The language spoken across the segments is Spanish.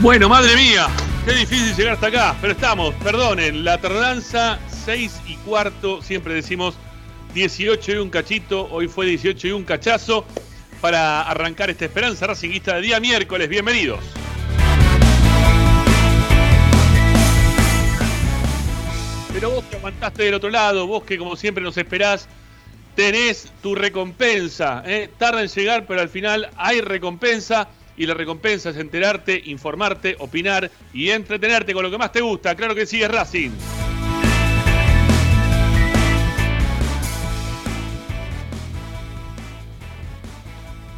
Bueno, madre mía, qué difícil llegar hasta acá, pero estamos, perdonen, la tardanza 6 y cuarto, siempre decimos 18 y un cachito, hoy fue 18 y un cachazo para arrancar esta esperanza racinguista de día miércoles, bienvenidos. Pero vos que aguantaste del otro lado, vos que como siempre nos esperás, tenés tu recompensa. ¿eh? Tarda en llegar, pero al final hay recompensa. Y la recompensa es enterarte, informarte, opinar y entretenerte con lo que más te gusta. Claro que sí, es Racing.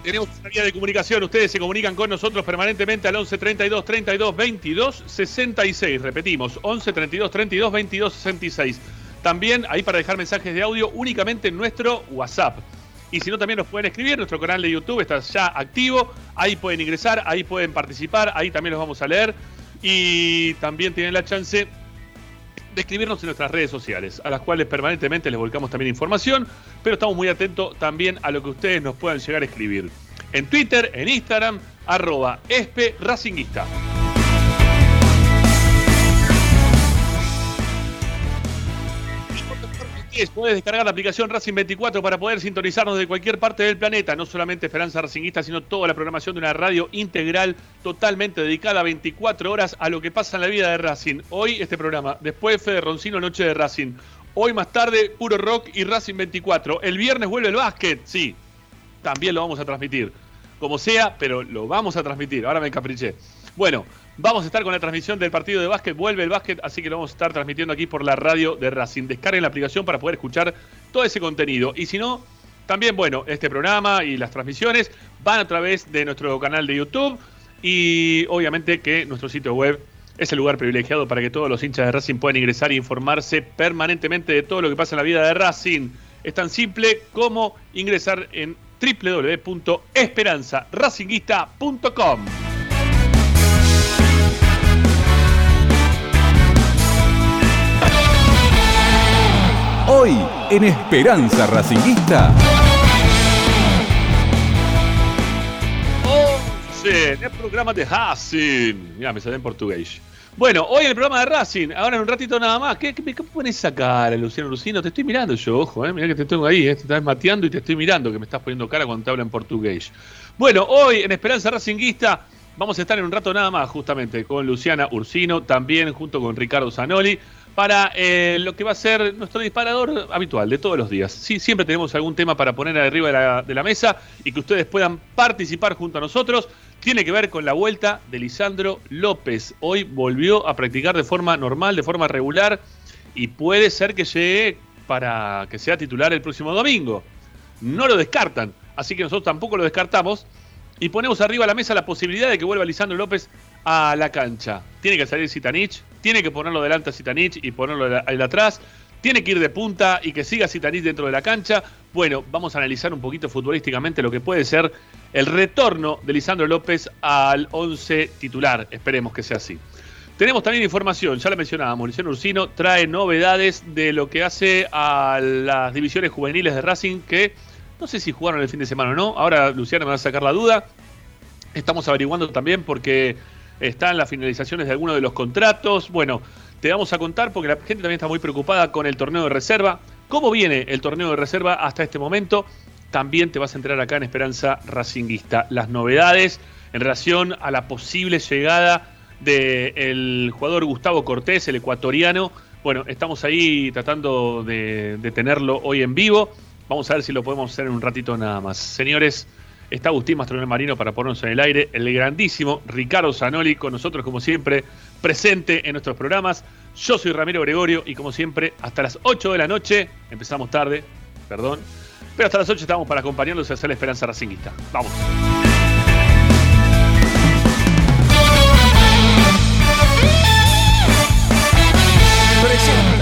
Tenemos una vía de comunicación. Ustedes se comunican con nosotros permanentemente al 11 32 32 22 66. Repetimos, 11 32 32 22 66. También ahí para dejar mensajes de audio únicamente en nuestro WhatsApp. Y si no, también nos pueden escribir. Nuestro canal de YouTube está ya activo. Ahí pueden ingresar, ahí pueden participar, ahí también los vamos a leer. Y también tienen la chance de escribirnos en nuestras redes sociales, a las cuales permanentemente les volcamos también información, pero estamos muy atentos también a lo que ustedes nos puedan llegar a escribir. En Twitter, en Instagram, arroba espe racinguista. Puedes descargar la aplicación Racing 24 para poder sintonizarnos de cualquier parte del planeta, no solamente Esperanza Racinguista, sino toda la programación de una radio integral totalmente dedicada 24 horas a lo que pasa en la vida de Racing. Hoy este programa, después Fede Roncino, Noche de Racing. Hoy más tarde, Puro Rock y Racing 24. El viernes vuelve el básquet, sí, también lo vamos a transmitir. Como sea, pero lo vamos a transmitir. Ahora me encapriché. Bueno, Vamos a estar con la transmisión del partido de básquet. Vuelve el básquet, así que lo vamos a estar transmitiendo aquí por la radio de Racing. Descarguen la aplicación para poder escuchar todo ese contenido. Y si no, también, bueno, este programa y las transmisiones van a través de nuestro canal de YouTube y obviamente que nuestro sitio web es el lugar privilegiado para que todos los hinchas de Racing puedan ingresar e informarse permanentemente de todo lo que pasa en la vida de Racing. Es tan simple como ingresar en www.esperanzaracinguista.com. Hoy en Esperanza Racinguista. Sí, el programa de Racing. Mira, me sale en portugués. Bueno, hoy el programa de Racing. Ahora en un ratito nada más. ¿Qué, qué, qué pones esa cara, Luciano Lucino? Te estoy mirando yo, ojo, eh. Mira que te tengo ahí, eh. Te estás mateando y te estoy mirando, que me estás poniendo cara cuando te habla en portugués. Bueno, hoy en Esperanza Racinguista vamos a estar en un rato nada más, justamente, con Luciana Ursino, también junto con Ricardo Zanoli para eh, lo que va a ser nuestro disparador habitual de todos los días. Sí, siempre tenemos algún tema para poner arriba de la, mesa y que ustedes puedan participar junto a nosotros. Tiene que ver con la vuelta de Lisandro López. Hoy volvió a practicar de forma normal, de forma regular y puede ser que llegue para que sea titular el próximo domingo. No lo descartan, así que nosotros tampoco lo descartamos y ponemos arriba de la mesa la posibilidad de que vuelva Lisandro López a la cancha. Tiene que salir Sitanich, tiene que ponerlo delante a Sitanich y ponerlo ahí atrás. Tiene que ir de punta y que siga Sitanich dentro de la cancha. Bueno, vamos a analizar un poquito futbolísticamente lo que puede ser el retorno de Lisandro López al 11 titular. Esperemos que sea así. Tenemos también información, ya la mencionábamos, Luciano Ursino trae novedades de lo que hace a las divisiones juveniles de Racing que no sé si jugaron el fin de semana o no. Ahora Luciano me va a sacar la duda. Estamos averiguando también porque están las finalizaciones de algunos de los contratos. Bueno, te vamos a contar porque la gente también está muy preocupada con el torneo de reserva. ¿Cómo viene el torneo de reserva hasta este momento? También te vas a enterar acá en Esperanza Racinguista. Las novedades en relación a la posible llegada del jugador Gustavo Cortés, el ecuatoriano. Bueno, estamos ahí tratando de, de tenerlo hoy en vivo. Vamos a ver si lo podemos hacer en un ratito nada más. Señores, Está Agustín Mastronel Marino para ponernos en el aire. El grandísimo Ricardo Zanoli con nosotros, como siempre, presente en nuestros programas. Yo soy Ramiro Gregorio y, como siempre, hasta las 8 de la noche, empezamos tarde, perdón, pero hasta las 8 estamos para acompañarlos y hacer la esperanza racinguista. Vamos. Presenta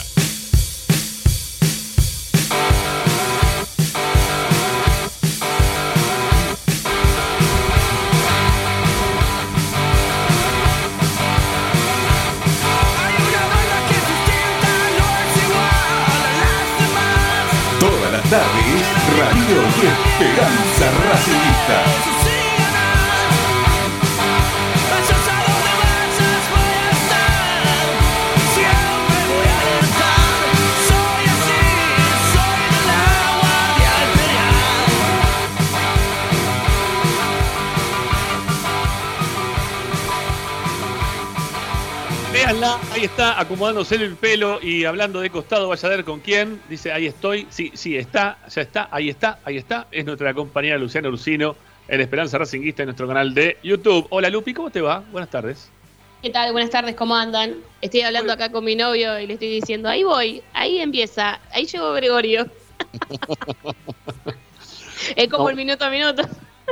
Esperanza Ahí está, acomodándose el pelo y hablando de costado, vaya a ver con quién. Dice, ahí estoy. Sí, sí, está, ya está, ahí está, ahí está. Es nuestra compañera Luciana Ursino, en Esperanza Racinguista, en nuestro canal de YouTube. Hola Lupi, ¿cómo te va? Buenas tardes. ¿Qué tal? Buenas tardes, ¿cómo andan? Estoy hablando acá con mi novio y le estoy diciendo, ahí voy, ahí empieza, ahí llegó Gregorio. es como el minuto a minuto.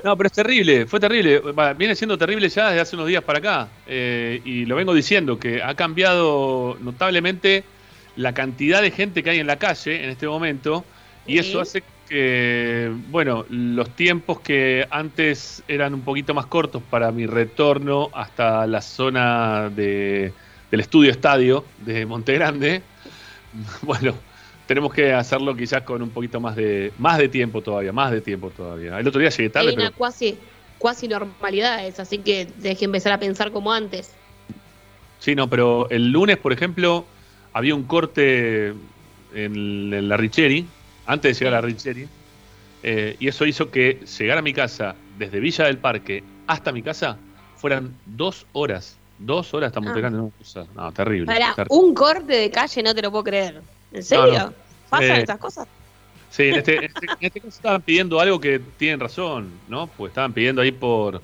No, pero es terrible, fue terrible. Viene siendo terrible ya desde hace unos días para acá. Eh, y lo vengo diciendo, que ha cambiado notablemente la cantidad de gente que hay en la calle en este momento. Y eso hace que, bueno, los tiempos que antes eran un poquito más cortos para mi retorno hasta la zona de, del estudio estadio de Monte Grande, bueno, tenemos que hacerlo quizás con un poquito más de más de tiempo todavía, más de tiempo todavía. El otro día llegué tarde. Hay una cuasi, cuasi normalidad, así que deje empezar a pensar como antes. Sí, no, pero el lunes, por ejemplo, había un corte en, la Richeri, antes de llegar a la Richeri, eh, y eso hizo que llegar a mi casa desde Villa del Parque hasta mi casa fueran dos horas. Dos horas estamos ah. no, no, terrible. Para un corte de calle no te lo puedo creer. ¿En serio? ¿Pasan estas cosas? Sí, en este, este, en este, caso estaban pidiendo algo que tienen razón, ¿no? Pues estaban pidiendo ahí por.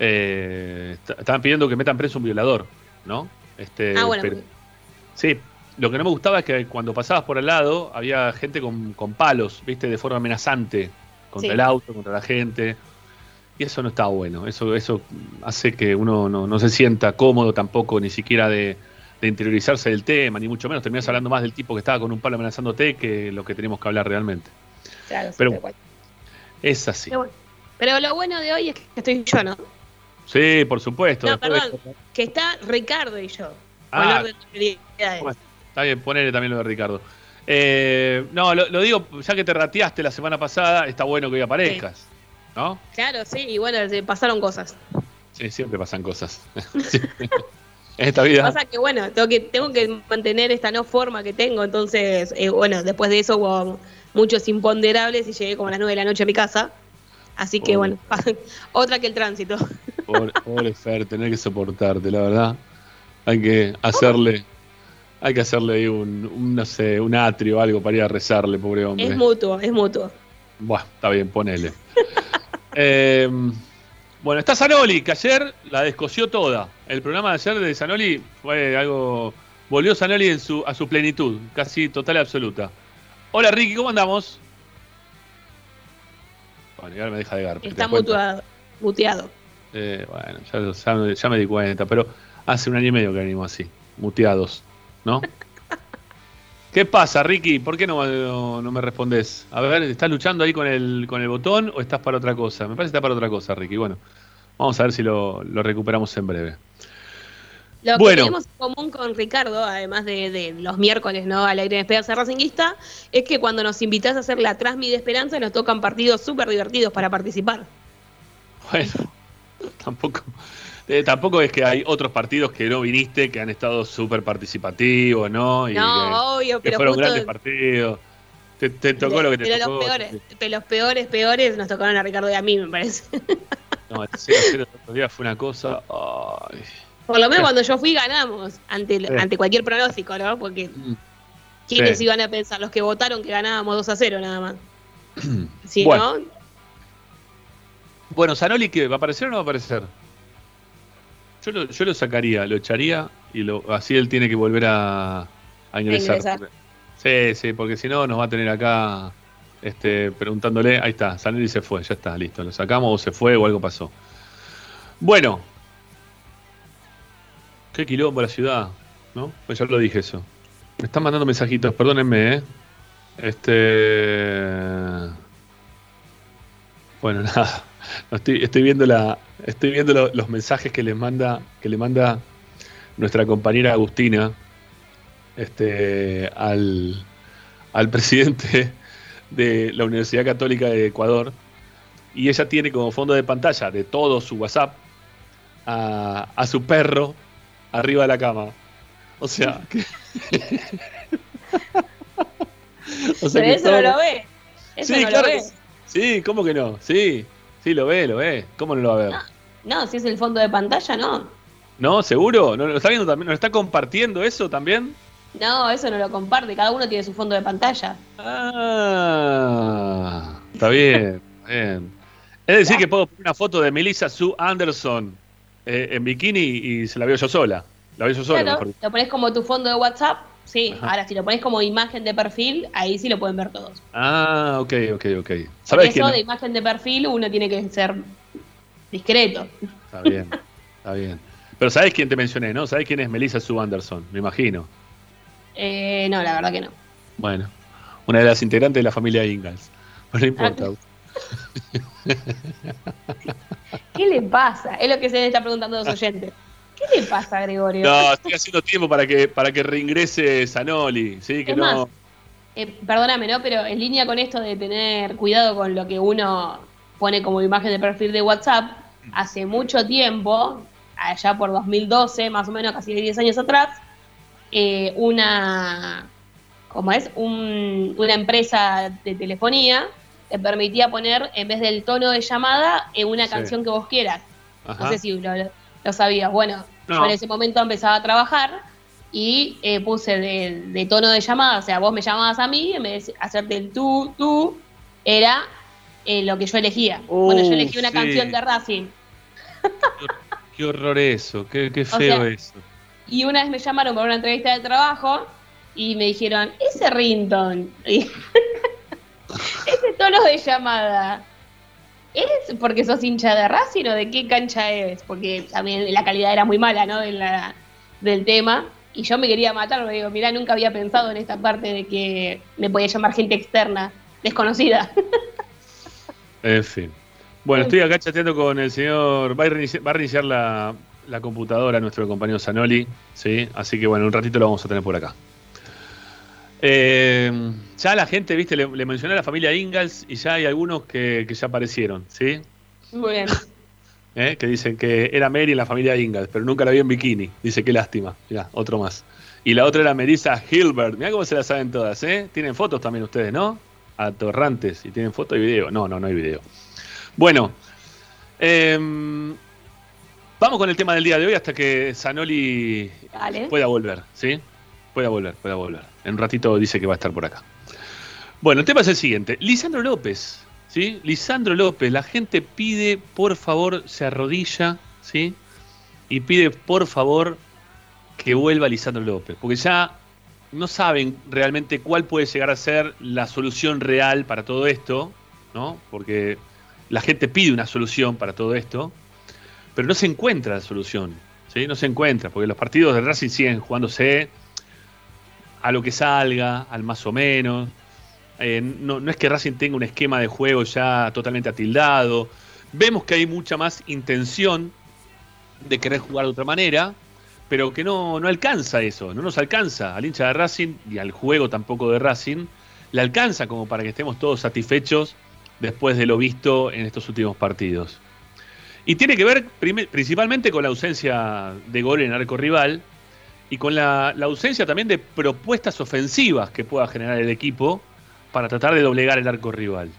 Eh, estaban pidiendo que metan preso un violador, ¿no? Este, ah, bueno. sí, lo que no me gustaba es que cuando pasabas por al lado había gente con, palos, ¿viste? De forma amenazante contra el auto, contra la gente. Y eso no está bueno. Eso, eso hace que uno no, no se sienta cómodo tampoco, ni siquiera de, de interiorizarse del tema, ni mucho menos. Terminas hablando más del tipo que estaba con un palo amenazándote que lo que tenemos que hablar realmente. Claro, pero es así. Pero, lo bueno de hoy es que estoy yo, ¿no? Sí, por supuesto. No, perdón, que está Ricardo y yo. Ah, está bien, ponele también lo de Ricardo. Eh, no, lo, digo, ya que te rateaste la semana pasada, está bueno que hoy aparezcas. ¿No? Claro, sí, y bueno, pasaron cosas. Sí, siempre pasan cosas. en esta vida. Pasa que, bueno, tengo que, tengo que mantener esta no forma que tengo, entonces, eh, bueno, después de eso hubo muchos imponderables y llegué como a las 9 de la noche a mi casa. Así que, bueno, otra que el tránsito. Pobre, Fer, tener que soportarte, la verdad. Hay que hacerle, hay que hacerle ahí un, no sé, un atrio o algo para ir a rezarle, pobre hombre. Es mutuo, es mutuo. Buah, está bien, ponele. eh, bueno, está Zanoli, que ayer la descoció toda. El programa de ayer de Zanoli fue algo. Volvió Zanoli en su, a su plenitud, casi total y absoluta. Hola Ricky, ¿cómo andamos? Bueno, ya me deja de gar. Está mutuado, muteado. Eh, bueno, ya, me di cuenta, pero hace un año y medio que venimos así, muteados, ¿no? ¿Qué pasa, Ricky? ¿Por qué no, no, me respondes? A ver, ¿estás luchando ahí con el, con el botón o estás para otra cosa? Me parece que está para otra cosa, Ricky. Bueno, vamos a ver si lo, recuperamos en breve. Lo que tenemos en común con Ricardo, además de, los miércoles, ¿no? Al aire de Esperanza Racinguista, es que cuando nos invitas a hacer la Transmi de Esperanza nos tocan partidos súper divertidos para participar. Bueno, tampoco. Eh, tampoco es que hay otros partidos que no viniste que han estado súper participativos, ¿no? Y no, obvio, pero fueron grandes partidos. Te, tocó lo que te pero tocó. Los peores, pero los peores, peores nos tocaron a Ricardo y a mí, me parece. No, el 0 0 otros días fue una cosa. Por lo menos cuando yo fui ganamos, ante, ante cualquier pronóstico, ¿no? Porque mm. ¿quiénes iban a pensar? Los que votaron que ganábamos 2 a 0 nada más. si bueno. no. Bueno, Sanoli, ¿qué? ¿Va a aparecer o no va a aparecer? Yo lo, yo lo sacaría, lo echaría y lo, así él tiene que volver a, ingresar. Sí, sí, porque si no nos va a tener acá este, preguntándole. Ahí está, y se fue, ya está, listo. Lo sacamos o se fue o algo pasó. Bueno, qué quilombo la ciudad, ¿no? Pues ya lo dije eso. Me están mandando mensajitos, perdónenme, ¿eh? Este. Bueno, nada. Estoy, estoy viendo la, estoy viendo los mensajes que le manda, que le manda nuestra compañera Agustina, este, al, al presidente de la Universidad Católica de Ecuador. Y ella tiene como fondo de pantalla de todo su WhatsApp a, su perro arriba de la cama. O sea, o sea eso no lo ve. Eso sí, claro. Sí, ¿cómo que no? Sí, sí, lo ve, lo ve. ¿Cómo no lo va a ver? No, si es el fondo de pantalla, no. ¿No? ¿Seguro? ¿No lo está viendo también? ¿No está compartiendo eso también? No, eso no lo comparte. Cada uno tiene su fondo de pantalla. Ah, está bien, bien. Es decir, que puedo poner una foto de Melissa Sue Anderson eh, en bikini y se la veo yo sola. La veo yo sola. Claro, lo pones como tu fondo de WhatsApp. Sí, ahora si lo pones como imagen de perfil, ahí sí lo pueden ver todos. Ah, ok, ok, ok. ¿Sabes eso de imagen de perfil uno tiene que ser discreto. Está bien, está bien. Pero ¿sabes quién te mencioné, no? ¿Sabes quién es Melissa Sue Anderson? Me imagino. Eh, no, la verdad que no. Bueno, una de las integrantes de la familia Ingalls. No importa. ¿Qué le pasa? Es lo que se le está preguntando a los oyentes. ¿Qué le pasa, Gregorio? No, estoy haciendo tiempo para que, para que reingrese Sanoli, ¿sí? Que no... Eh, perdóname, ¿no? Pero en línea con esto de tener cuidado con lo que uno pone como imagen de perfil de WhatsApp, hace mucho tiempo, allá por 2012, más o menos casi 10 años atrás, eh, una, ¿cómo es? una empresa de telefonía te permitía poner, en vez del tono de llamada, en una canción que vos quieras. No sé si lo, sabías. Bueno, yo en ese momento empezaba a trabajar y eh, puse de, tono de llamada, o sea, vos me llamabas a mí, en vez de hacerte el tú, tú, era eh, lo que yo elegía. bueno, yo elegí una canción de Racing. Qué, horror eso, qué, feo eso. Y una vez me llamaron para una entrevista de trabajo y me dijeron, ese rington, ese tono de llamada, ¿es porque sos hincha de Racing o de qué cancha es? Porque también la calidad era muy mala, ¿no? del tema. Y yo me quería matar, porque digo, mirá, nunca había pensado en esta parte de que me podía llamar gente externa, desconocida. En fin. Bueno, estoy acá chateando con el señor. Va a reiniciar, la, computadora nuestro compañero Zanoli, ¿sí? Así que bueno, un ratito lo vamos a tener por acá. Eh, ya la gente, viste, le, mencioné a la familia Ingalls y ya hay algunos que, ya aparecieron, ¿sí? Muy bien. ¿Eh? Que dicen que era Mary en la familia Ingalls, pero nunca la vi en bikini. Dice, qué lástima. Ya, otro más. Y la otra era Melissa Hilbert. Mira cómo se la saben todas, ¿eh? Tienen fotos también ustedes, ¿no? Atorrantes. Y tienen foto y video. No, no, no hay video. Bueno, em, vamos con el tema del día de hoy hasta que Zanoli pueda volver, ¿sí? Pueda volver, pueda volver. En un ratito dice que va a estar por acá. Bueno, el tema es el siguiente. Lisandro López, ¿sí? Lisandro López, la gente pide, por favor, se arrodilla, ¿sí? Y pide, por favor, que vuelva Lisandro López. Porque ya no saben realmente cuál puede llegar a ser la solución real para todo esto, ¿no? Porque la gente pide una solución para todo esto, pero no se encuentra la solución. ¿sí? No se encuentra, porque los partidos de Racing siguen jugándose a lo que salga, al más o menos. Eh, no, no, es que Racing tenga un esquema de juego ya totalmente atildado. Vemos que hay mucha más intención de querer jugar de otra manera, pero que no, no alcanza eso, no nos alcanza al hincha de Racing y al juego tampoco de Racing, le alcanza como para que estemos todos satisfechos después de lo visto en estos últimos partidos. Y tiene que ver principalmente con la ausencia de gol en arco rival y con la, ausencia también de propuestas ofensivas que pueda generar el equipo para tratar de doblegar el arco rival.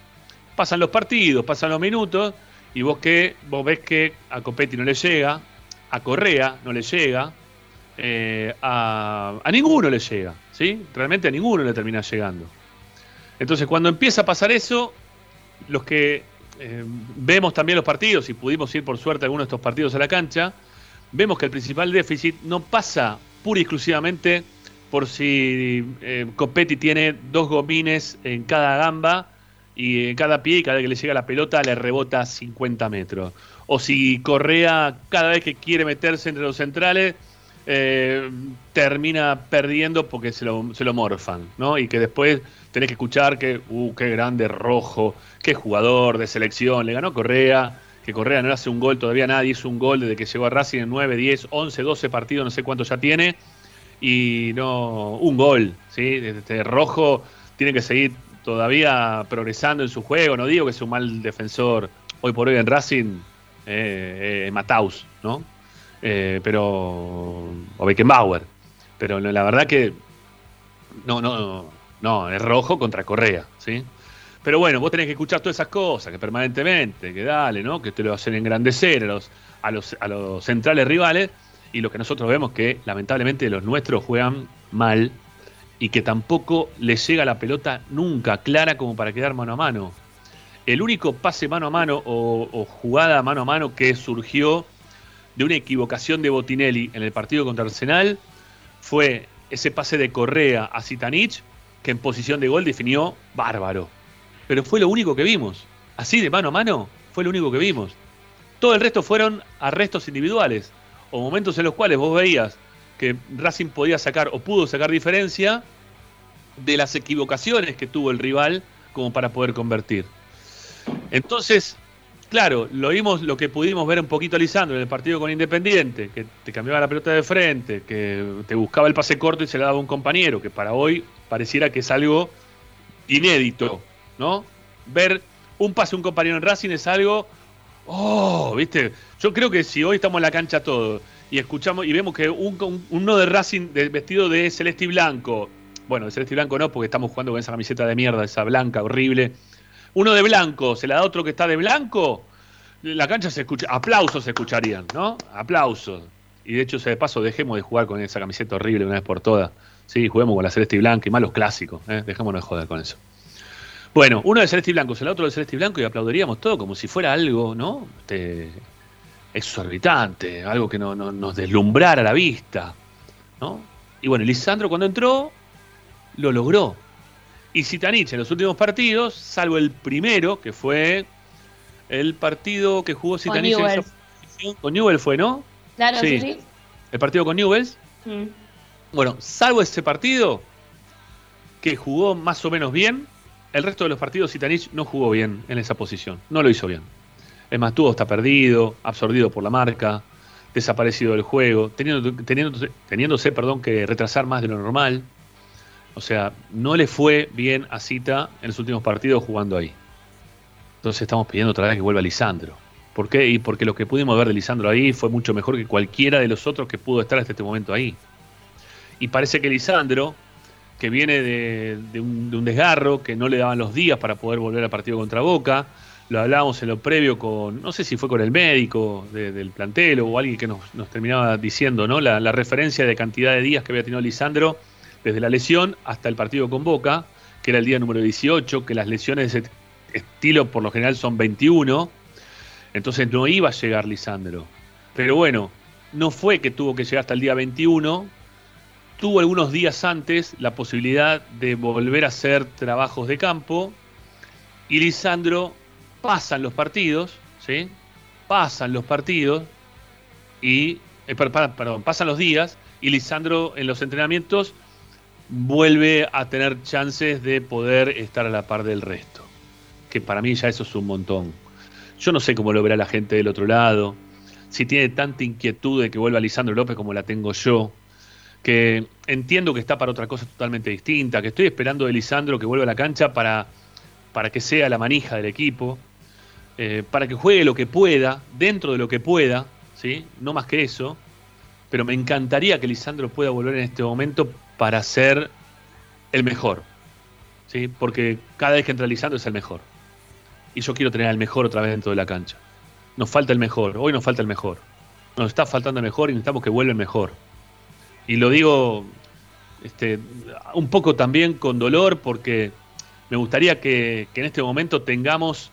Pasan los partidos, pasan los minutos y vos, que, vos ves que a Copetti no le llega, a Correa no le llega, eh, a, ninguno le llega, ¿sí? Realmente a ninguno le termina llegando. Entonces cuando empieza a pasar eso, los que eh, vemos también los partidos y pudimos ir por suerte a algunos de estos partidos a la cancha, vemos que el principal déficit no pasa y exclusivamente por si eh, Copetti tiene dos gomines en cada gamba y en cada pie y cada vez que le llega la pelota le rebota 50 metros. O si Correa cada vez que quiere meterse entre los centrales eh, termina perdiendo porque se lo, se lo morfan, ¿no? Y que después tenés que escuchar que, uh, qué grande rojo, qué jugador de selección, le ganó Correa, Correa no hace un gol, todavía nadie hizo un gol desde que llegó a Racing en 9, 10, 11, 12 partidos, no sé cuánto ya tiene, y no, un gol, ¿sí? Este rojo tiene que seguir todavía progresando en su juego. No digo que sea un mal defensor hoy por hoy en Racing, eh, eh Mataus, ¿no? Eh, pero. O Beckenbauer. Pero la verdad que. No, no, no, es rojo contra Correa, ¿sí? Pero bueno, vos tenés que escuchar todas esas cosas, que permanentemente, que dale, ¿no? Que te lo hacen engrandecer a los, a los, a los centrales rivales. Y lo que nosotros vemos que lamentablemente los nuestros juegan mal y que tampoco les llega la pelota nunca clara como para quedar mano a mano. El único pase mano a mano o, jugada mano a mano que surgió de una equivocación de Botinelli en el partido contra Arsenal fue ese pase de Correa a Zitanich, que en posición de gol definió bárbaro. Pero fue lo único que vimos. Así de mano a mano, fue lo único que vimos. Todo el resto fueron arrestos individuales o momentos en los cuales vos veías que Racing podía sacar o pudo sacar diferencia de las equivocaciones que tuvo el rival como para poder convertir. Entonces, claro, lo vimos, lo que pudimos ver un poquito a en el partido con Independiente, que te cambiaba la pelota de frente, que te buscaba el pase corto y se le daba un compañero, que para hoy pareciera que es algo inédito, ¿no? Ver un pase un compañero en Racing es algo, oh, viste, yo creo que si hoy estamos en la cancha todos y escuchamos y vemos que un, uno de Racing vestido de celeste y blanco, bueno, de celeste y blanco no, porque estamos jugando con esa camiseta de mierda, esa blanca, horrible. Uno de blanco, se la da otro que está de blanco, la cancha se escucha, aplausos se escucharían, ¿no? Aplausos. Y de hecho, de paso, dejemos de jugar con esa camiseta horrible una vez por todas. Sí, juguemos con la celeste y blanca y más los clásicos, ¿eh? dejémonos de joder con eso. Bueno, uno de celeste y blanco, el otro de celeste y blanco y aplaudiríamos todo como si fuera algo, ¿no? Este, exorbitante, algo que no, nos deslumbrara la vista. ¿no? Y bueno, Lisandro cuando entró, lo logró. Y Zitanich en los últimos partidos, salvo el primero, que fue el partido que jugó Zitanich con Newell. Con Newell fue, ¿no? Claro, sí. sí, El partido con Newells. Mm. Bueno, salvo ese partido, que jugó más o menos bien, el resto de los partidos Zitanich no jugó bien en esa posición. No lo hizo bien. Es más, está perdido, absorbido por la marca, desaparecido del juego, teniendo, teniéndose, teniéndose perdón, que retrasar más de lo normal. O sea, no le fue bien a Cita en los últimos partidos jugando ahí. Entonces estamos pidiendo otra vez que vuelva Lisandro. ¿Por qué? Y porque lo que pudimos ver de Lisandro ahí fue mucho mejor que cualquiera de los otros que pudo estar hasta este momento ahí. Y parece que Lisandro, que viene de, un, de un desgarro, que no le daban los días para poder volver al partido contra Boca, lo hablábamos en lo previo con, no sé si fue con el médico del plantel o alguien que nos, terminaba diciendo, ¿no? La, referencia de cantidad de días que había tenido Lisandro desde la lesión hasta el partido con Boca, que era el día número 18, que las lesiones de ese estilo por lo general son 21, entonces no iba a llegar Lisandro. Pero bueno, no fue que tuvo que llegar hasta el día 21, tuvo algunos días antes la posibilidad de volver a hacer trabajos de campo y Lisandro pasan los partidos, ¿sí? Pasan los partidos y, eh, perdón, pasan los días y Lisandro en los entrenamientos vuelve a tener chances de poder estar a la par del resto. Que para mí ya eso es un montón. Yo no sé cómo lo verá la gente del otro lado, si tiene tanta inquietud de que vuelva Lisandro López como la tengo yo, que entiendo que está para otra cosa totalmente distinta, que estoy esperando de Lisandro que vuelva a la cancha para, para que sea la manija del equipo, eh, para que juegue lo que pueda, dentro de lo que pueda, ¿sí? no más que eso, pero me encantaría que Lisandro pueda volver en este momento para ser el mejor, ¿sí? porque cada vez que entra Lisandro es el mejor. Y yo quiero tener al mejor otra vez dentro de la cancha. Nos falta el mejor, hoy nos falta el mejor. Nos está faltando el mejor y necesitamos que vuelva el mejor. Y lo digo este, un poco también con dolor porque me gustaría que en este momento tengamos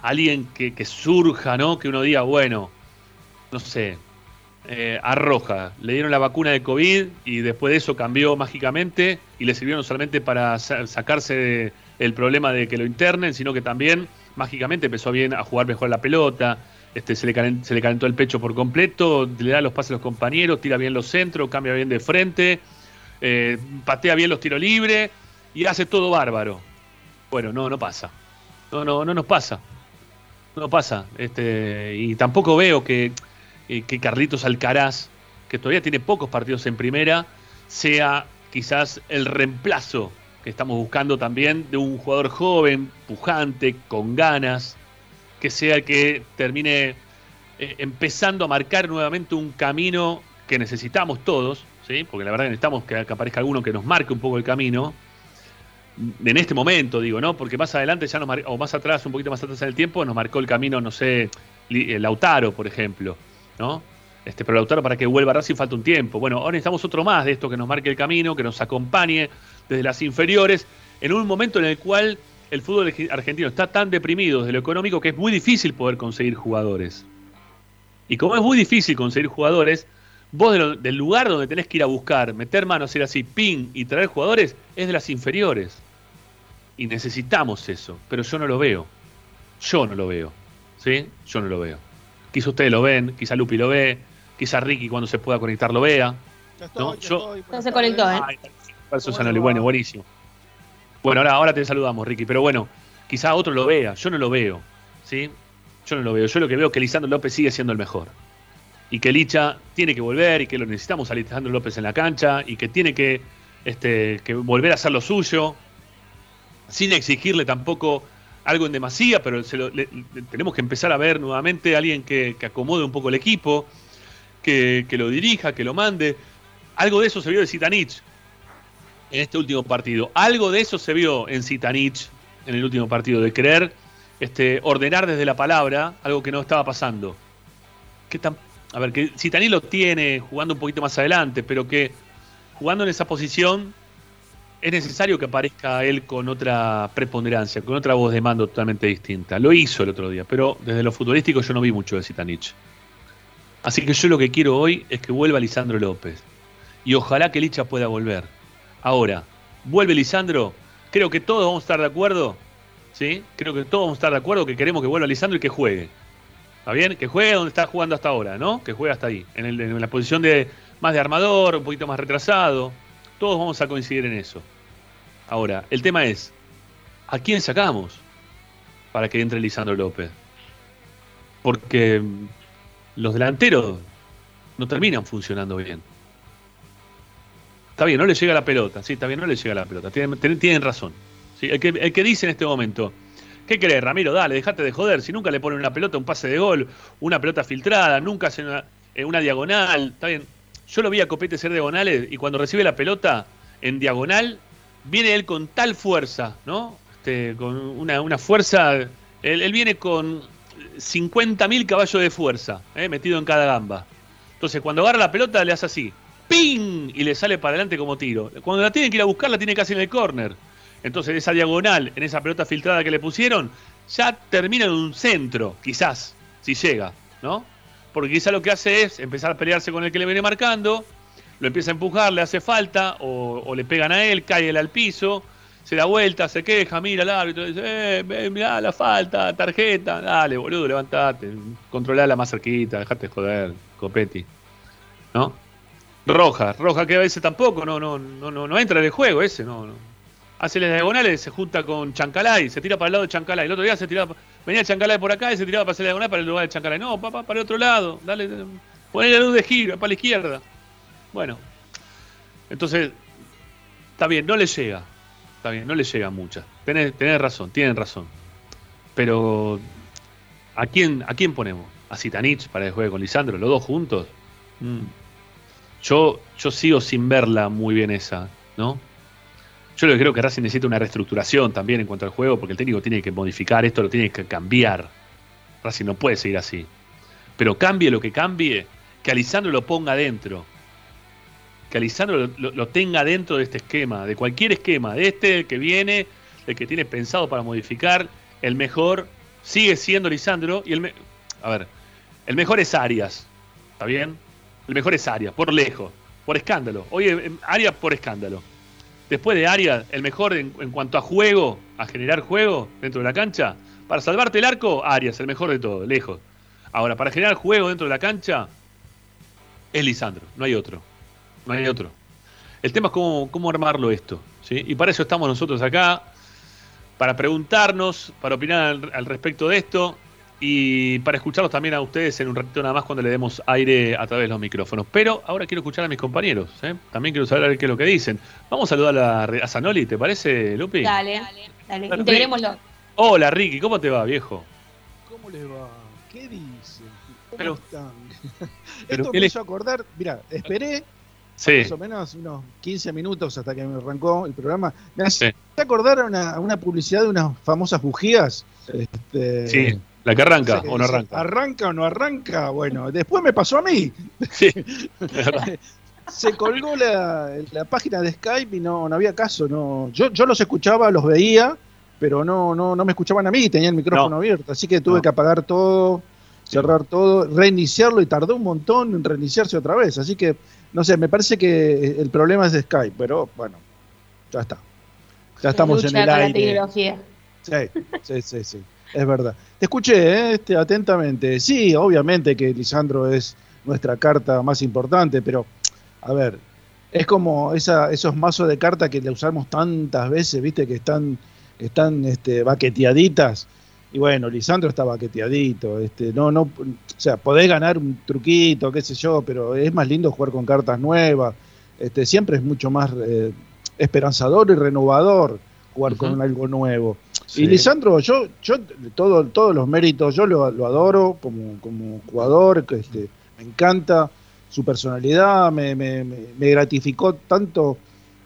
alguien que, surja, ¿no? Que uno diga, bueno, no sé, eh, arroja, le dieron la vacuna de COVID y después de eso cambió mágicamente y le sirvió no solamente para sacarse el problema de que lo internen, sino que también mágicamente empezó bien a jugar mejor la pelota, este, se, le calentó, el pecho por completo, le da los pases a los compañeros, tira bien los centros, cambia bien de frente, eh, patea bien los tiros libres y hace todo bárbaro. Bueno, no, no pasa. No, no, no nos pasa no pasa. Este, y tampoco veo que, eh, que Carlitos Alcaraz, que todavía tiene pocos partidos en primera, sea quizás el reemplazo que estamos buscando también de un jugador joven, pujante, con ganas, que sea que termine eh, empezando a marcar nuevamente un camino que necesitamos todos, ¿sí? porque la verdad necesitamos que, aparezca alguno que nos marque un poco el camino, en este momento digo, ¿no? Porque más adelante ya nos o más atrás, un poquito más atrás en el tiempo, nos marcó el camino, no sé, eh, Lautaro, por ejemplo, ¿no? Este, pero Lautaro para que vuelva a Racing falta un tiempo. Bueno, ahora necesitamos otro más de esto que nos marque el camino, que nos acompañe desde las inferiores, en un momento en el cual el fútbol argentino está tan deprimido desde lo económico que es muy difícil poder conseguir jugadores. Y como es muy difícil conseguir jugadores, vos del lugar donde tenés que ir a buscar, meter manos, hacer así, ping y traer jugadores, es de las inferiores. Y necesitamos eso, pero yo no lo veo. Yo no lo veo. ¿Sí? Yo no lo veo. Quizá ustedes lo ven, quizá Lupi lo ve, quizá Ricky cuando se pueda conectar lo vea. ¿no? Yo, no se conectó, ¿eh? bueno, buenísimo. Bueno, ahora, ahora te saludamos, Ricky, pero bueno, quizá otro lo vea, yo no lo veo, ¿sí? Yo no lo veo, yo lo que veo es que Lisandro López sigue siendo el mejor. Y que Licha tiene que volver y que lo necesitamos a Lisandro López en la cancha y que tiene que, este, que volver a hacer lo suyo, sin exigirle tampoco algo en demasía, pero tenemos que empezar a ver nuevamente a alguien que, acomode un poco el equipo, que, lo dirija, que lo mande. Algo de eso se vio de Zitanich en este último partido. Algo de eso se vio en Zitanich en el último partido, de querer este, ordenar desde la palabra algo que no estaba pasando. Tan, a ver, que Zitanich lo tiene jugando un poquito más adelante, pero que jugando en esa posición es necesario que aparezca él con otra preponderancia, con otra voz de mando totalmente distinta. Lo hizo el otro día, pero desde lo futbolístico yo no vi mucho de Zitanich. Así que yo lo que quiero hoy es que vuelva Lisandro López. Y ojalá que Licha pueda volver. Ahora, vuelve Lisandro. Creo que todos vamos a estar de acuerdo. ¿Sí? Creo que todos vamos a estar de acuerdo que queremos que vuelva Lisandro y que juegue. ¿Está bien? Que juegue donde está jugando hasta ahora, ¿no? Que juegue hasta ahí. En, la posición de más de armador, un poquito más retrasado. Todos vamos a coincidir en eso. Ahora, el tema es, ¿a quién sacamos para que entre Lisandro López? Porque los delanteros no terminan funcionando bien. Está bien, no le llega la pelota. Sí, está bien, no le llega la pelota. Tienen, razón. ¿sí? El, que, dice en este momento, ¿qué crees, Ramiro? Dale, dejate de joder. Si nunca le ponen una pelota, un pase de gol, una pelota filtrada, nunca hace una, eh, diagonal. Está bien. Yo lo vi a Copete ser diagonales y cuando recibe la pelota en diagonal, viene él con tal fuerza, ¿no? Este, con una, fuerza. Él, viene con 50.000 caballos de fuerza, ¿eh? metido en cada gamba. Entonces, cuando agarra la pelota, le hace así. ¡Ping! y le sale para adelante como tiro. Cuando la tiene que ir a buscar, la tiene casi en el córner. Entonces esa diagonal, en esa pelota filtrada que le pusieron, ya termina en un centro, quizás, si llega, ¿no? Porque quizás lo que hace es empezar a pelearse con el que le viene marcando, lo empieza a empujar, le hace falta, o, le pegan a él, cae él al piso, se da vuelta, se queja, mira al árbitro, dice, eh, mirá la falta, tarjeta, dale, boludo, levantate, controlala más cerquita, dejate joder, copeti, ¿no? Roja, Roja que a veces tampoco, no, no, no, no, no entra en el juego ese, no, no. Hace las diagonales, se junta con Chancalay, se tira para el lado de Chancalay. El otro día se tiraba, venía Chancalay por acá y se tiraba para hacer la diagonal para el lugar de Chancalay. No, papá, para el otro lado, dale, poné la luz de giro, para la izquierda. Bueno, entonces, está bien, no le llega, está bien, no le llega muchas. Tenés, tenés razón, tienen razón. Pero, ¿a quién, ¿a quién ponemos? ¿A Zitanich para que juegue con Lisandro? ¿Los dos juntos? Mm. Yo, yo sigo sin verla muy bien esa, ¿no? Yo lo que creo que Racing necesita una reestructuración también en cuanto al juego, porque el técnico tiene que modificar esto, lo tiene que cambiar. Racing no puede seguir así. Pero cambie lo que cambie, que Alisandro lo ponga dentro. Que Alisandro lo, tenga dentro de este esquema, de cualquier esquema, de este que viene, el que tiene pensado para modificar. El mejor sigue siendo Lisandro y el a ver, el mejor es Arias. ¿Está bien? El mejor es Arias, por lejos, por escándalo. Oye, em, Arias por escándalo. Después de Arias, el mejor en, cuanto a juego, a generar juego dentro de la cancha. Para salvarte el arco, Arias, el mejor de todo, lejos. Ahora, para generar juego dentro de la cancha, es Lisandro, no hay otro. No hay otro. El tema es cómo, cómo armarlo esto. ¿sí? Y para eso estamos nosotros acá, para preguntarnos, para opinar al respecto de esto y para escucharlos también a ustedes en un ratito nada más cuando le demos aire a través de los micrófonos. Pero ahora quiero escuchar a mis compañeros, ¿eh? también quiero saber qué es lo que dicen. Vamos a saludar a, a Zanoli, ¿te parece, Lupi? Dale, dale, integrémoslo. Hola, Ricky, ¿cómo te va, viejo? ¿Cómo les va? ¿Qué dicen? ¿Cómo Pero- están? pero Esto ¿qué me le- hizo acordar, mira, esperé Sí, más o menos unos 15 minutos hasta que me arrancó el programa. Me hace Sí. acordar a una, a una publicidad de unas famosas bujías. Este, sí. ¿La que arranca o no arranca? ¿Arranca o no arranca? Bueno, después me pasó a mí. Sí. Se colgó la, la página de Skype y no, no había caso. No. Yo, yo los escuchaba, los veía, pero no, no, no me escuchaban a mí, tenía el micrófono No. abierto. Así que tuve No. que apagar todo, cerrar todo, reiniciarlo y tardó un montón en reiniciarse otra vez. Así que, no sé, me parece que el problema es de Skype, pero bueno, ya está. Ya estamos Lucha en el la aire. tecnología. Sí, sí, sí, sí, es verdad. Te escuché ¿eh? este, atentamente. Sí, obviamente que Lisandro es nuestra carta más importante, pero a ver, es como esa, esos mazos de cartas que le usamos tantas veces, viste, que están, están este, baqueteaditas. Y bueno, Lisandro está baqueteadito. Este, no, no, o sea, podés ganar un truquito, qué sé yo, pero es más lindo jugar con cartas nuevas. Este, siempre es mucho más eh, esperanzador y renovador jugar con algo nuevo. Y Lisandro, yo, yo todo, todos los méritos, yo lo, adoro como, como jugador, que, este, me encanta su personalidad, me, me- me- gratificó tanto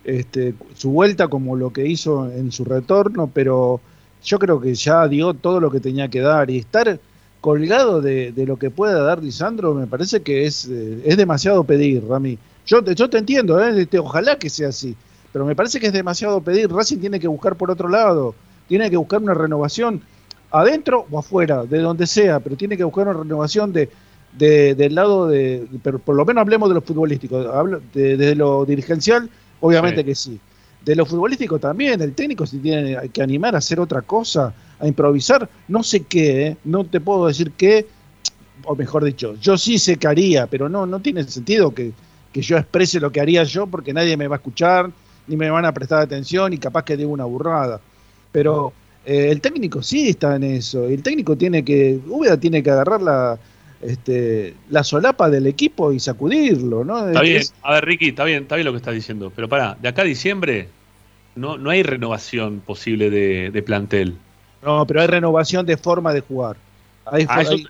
este, su vuelta como lo que hizo en su retorno, pero yo creo que ya dio todo lo que tenía que dar y estar colgado de, de lo que pueda dar Lisandro me parece que es, eh, es demasiado pedir, Rami. Yo, yo te entiendo, ¿eh? Este, ojalá que sea así, pero me parece que es demasiado pedir. Racing tiene que buscar por otro lado, tiene que buscar una renovación adentro o afuera, de donde sea, pero tiene que buscar una renovación de, de- del lado de, pero por lo menos hablemos de lo futbolístico, hablo de, de lo dirigencial, obviamente Sí. que sí. De lo futbolístico también, el técnico se tiene que animar a hacer otra cosa, a improvisar, no sé qué, ¿eh? no te puedo decir qué, o mejor dicho, yo sí sé que haría, pero no, no tiene sentido que, que yo exprese lo que haría yo porque nadie me va a escuchar, ni me van a prestar atención y capaz que digo una burrada. Pero eh, el técnico sí está en eso. El técnico tiene que, Úbeda tiene que agarrar la, este, la solapa del equipo y sacudirlo, ¿no? Está bien, Es- a ver, Ricky, está bien, está bien lo que estás diciendo. Pero pará, de acá a diciembre no, no hay renovación posible de, de plantel. no, pero hay renovación de forma de jugar. Hay- Ah, eso- hay-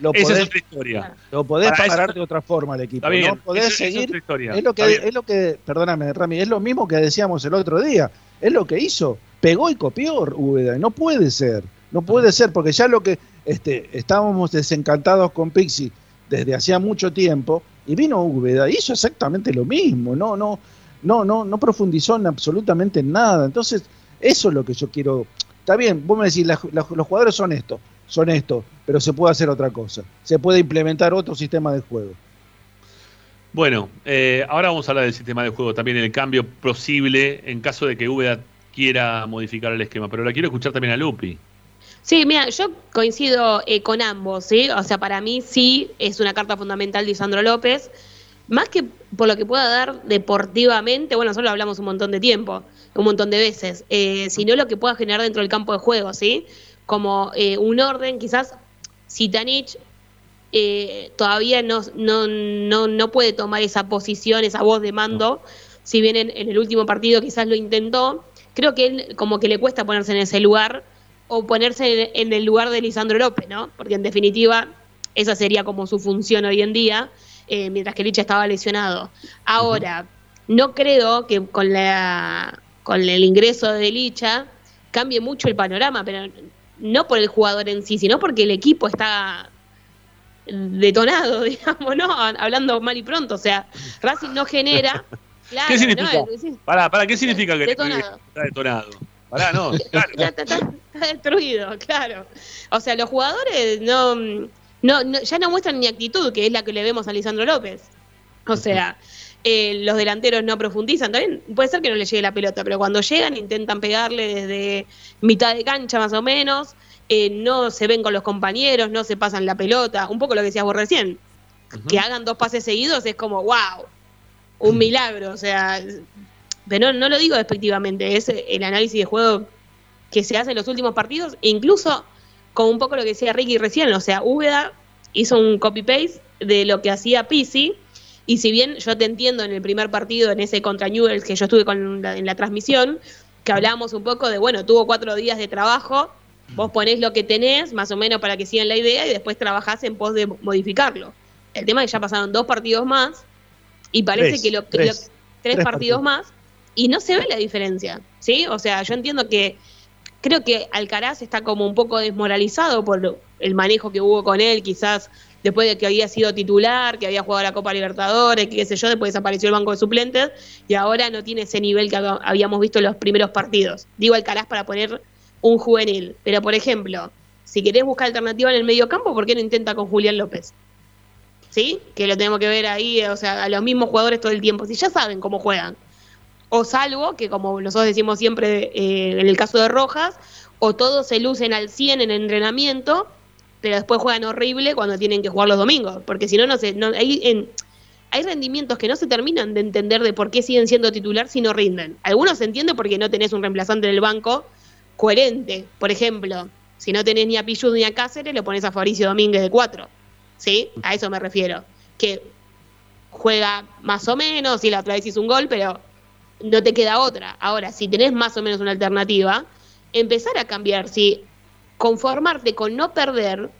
lo Esa podés, es otra historia. lo podés Para parar eso- de otra forma al equipo. Está bien, ¿no? Podés eso- es seguir otra historia. Es lo que, es lo que, perdóname, Rami, es lo mismo que decíamos el otro día. Es lo que hizo. Pegó y copió Úbeda. y No puede ser. No puede ser, porque ya lo que este, estábamos desencantados con Pixie desde hacía mucho tiempo, y vino Úbeda, y hizo exactamente lo mismo. No, no, no, no, no profundizó en absolutamente nada. Entonces, eso es lo que yo quiero. Está bien, vos me decís, la- la- los jugadores son estos, son estos, pero se puede hacer otra cosa. Se puede implementar otro sistema de juego. Bueno, eh, ahora vamos a hablar del sistema de juego, también el cambio posible en caso de que Úbeda quiera modificar el esquema. Pero la quiero escuchar también a Lupi. Sí, mira, yo coincido eh, con ambos, ¿sí? O sea, para mí sí es una carta fundamental de Isandro López. Más que por lo que pueda dar deportivamente, bueno, nosotros lo hablamos un montón de tiempo, un montón de veces, eh, sino lo que pueda generar dentro del campo de juego, ¿sí? Como eh, un orden, quizás Sitanich eh, todavía no, no, no, no puede tomar esa posición, esa voz de mando, si bien en, en el último partido quizás lo intentó, creo que él como que le cuesta ponerse en ese lugar o ponerse en, el lugar de Lisandro López, ¿no? Porque en definitiva esa sería como su función hoy en día, eh, mientras que Licha estaba lesionado. Ahora, no creo que con la con el ingreso de Licha cambie mucho el panorama, pero no por el jugador en sí, sino porque el equipo está detonado, digamos, ¿no? Hablando mal y pronto, o sea, Racing no genera. Claro, ¿Qué significa? ¿no? Es Pará, pará, ¿qué significa que Detonado. está detonado? Pará, no. claro. está, está- está- está destruido, claro. O sea, los jugadores no, no, no- ya no muestran ni actitud, que es la que le vemos a Lisandro López. O sea, eh, los delanteros no profundizan. También puede ser que no le llegue la pelota, pero cuando llegan intentan pegarle desde mitad de cancha más o menos. eh, no se ven con los compañeros, no se pasan la pelota. Un poco lo que decías vos recién. Que hagan dos pases seguidos es como, wow, un milagro. O sea, pero no, no lo digo despectivamente, es el análisis de juego que se hace en los últimos partidos, e incluso como un poco lo que decía Ricky recién, o sea, Úbeda hizo un copy-paste de lo que hacía Pisi, y si bien yo te entiendo en el primer partido, en ese contra Newell's que yo estuve con en la transmisión, que hablábamos un poco de, bueno, tuvo cuatro días de trabajo, vos ponés lo que tenés, más o menos para que sigan la idea, y después trabajás en pos de modificarlo. El tema es que ya pasaron dos partidos más, y parece que lo, tres, partidos, más, y no se ve la diferencia, ¿sí? O sea, yo entiendo que creo que Alcaraz está como un poco desmoralizado por el manejo que hubo con él, quizás después de que había sido titular, que había jugado la Copa Libertadores, que qué sé yo, después desapareció el banco de suplentes y ahora no tiene ese nivel que habíamos visto en los primeros partidos. Digo Alcaraz para poner un juvenil, pero por ejemplo, si querés buscar alternativa en el medio campo, ¿por qué no intenta con Julián López? ¿Sí? Que lo tenemos que ver ahí, o sea, a los mismos jugadores todo el tiempo, si ya saben cómo juegan. O salvo que, como nosotros decimos siempre eh, en el caso de Rojas, o todos se lucen al 100 en entrenamiento pero después juegan horrible cuando tienen que jugar los domingos, porque si no, no sé, no, hay, en, hay rendimientos que no se terminan de entender de por qué siguen siendo titular si no rinden. Algunos se entiende porque no tenés un reemplazante en el banco coherente. Por ejemplo, si no tenés ni a Pichud ni a Cáceres, lo pones a Fabricio Domínguez de cuatro. ¿Sí? A eso me refiero. Que juega más o menos, y la otra vez hizo un gol, pero no te queda otra. Ahora, si tenés más o menos una alternativa, empezar a cambiar. Si conformarte con no perder,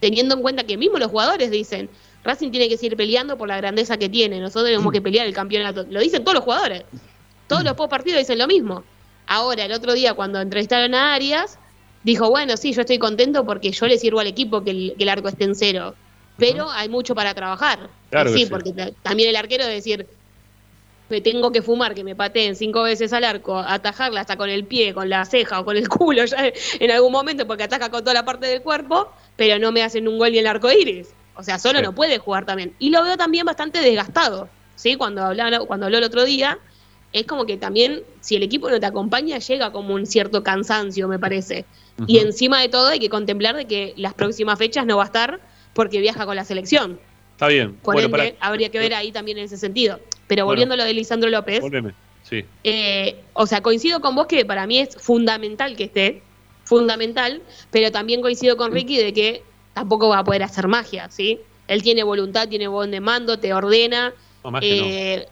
teniendo en cuenta que mismo los jugadores dicen, Racing tiene que seguir peleando por la grandeza que tiene, nosotros tenemos que pelear el campeonato. Lo dicen todos los jugadores. Todos los post partidos dicen lo mismo. Ahora, el otro día, cuando entrevistaron a Arias, dijo, bueno, sí, yo estoy contento porque yo le sirvo al equipo que el, arco esté en cero. Pero hay mucho para trabajar. sí, porque también el arquero de decir, me tengo que fumar, que me pateen cinco veces al arco, atajarla hasta con el pie, con la ceja o con el culo ya en algún momento, porque ataca con toda la parte del cuerpo, pero no me hacen un gol ni el arco iris. O sea, solo no puede jugar también. Y lo veo también bastante desgastado, ¿sí? Cuando, hablaba, cuando habló el otro día, es como que también, si el equipo no te acompaña, llega como un cierto cansancio, me parece. Y encima de todo hay que contemplar de que las próximas fechas no va a estar porque viaja con la selección. Está bien. Por ende, habría que ver ahí también en ese sentido. Pero volviendo a lo de Lisandro López. Sí. Eh, o sea, coincido con vos que para mí es fundamental que esté, fundamental, pero también coincido con Ricky de que tampoco va a poder hacer magia, ¿sí? Él tiene voluntad, tiene buen de mando, te ordena. Eh,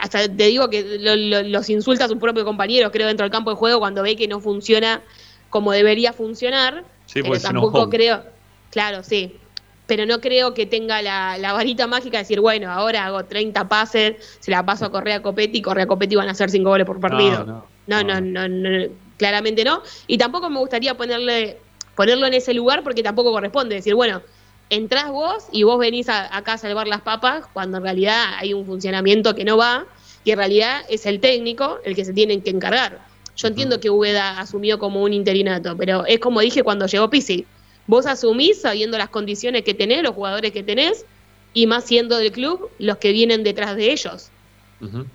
hasta te digo que los insulta a sus propios compañeros, creo, dentro del campo de juego cuando ve que no funciona como debería funcionar. Sí, pero tampoco creo. Claro, sí pero no creo que tenga la, varita mágica de decir, bueno, ahora hago 30 pases, se la paso a Correa Copetti y Correa Copetti van a hacer 5 goles por partido. No no no, claramente no. Y tampoco me gustaría ponerle ponerlo en ese lugar porque tampoco corresponde. Decir, bueno, entrás vos y vos venís a, acá a salvar las papas cuando en realidad hay un funcionamiento que no va y en realidad es el técnico el que se tiene que encargar. Yo entiendo que Ubeda asumió como un interinato, pero es como dije cuando llegó Pisi Vos asumís sabiendo las condiciones que tenés, los jugadores que tenés, y más siendo del club los que vienen detrás de ellos.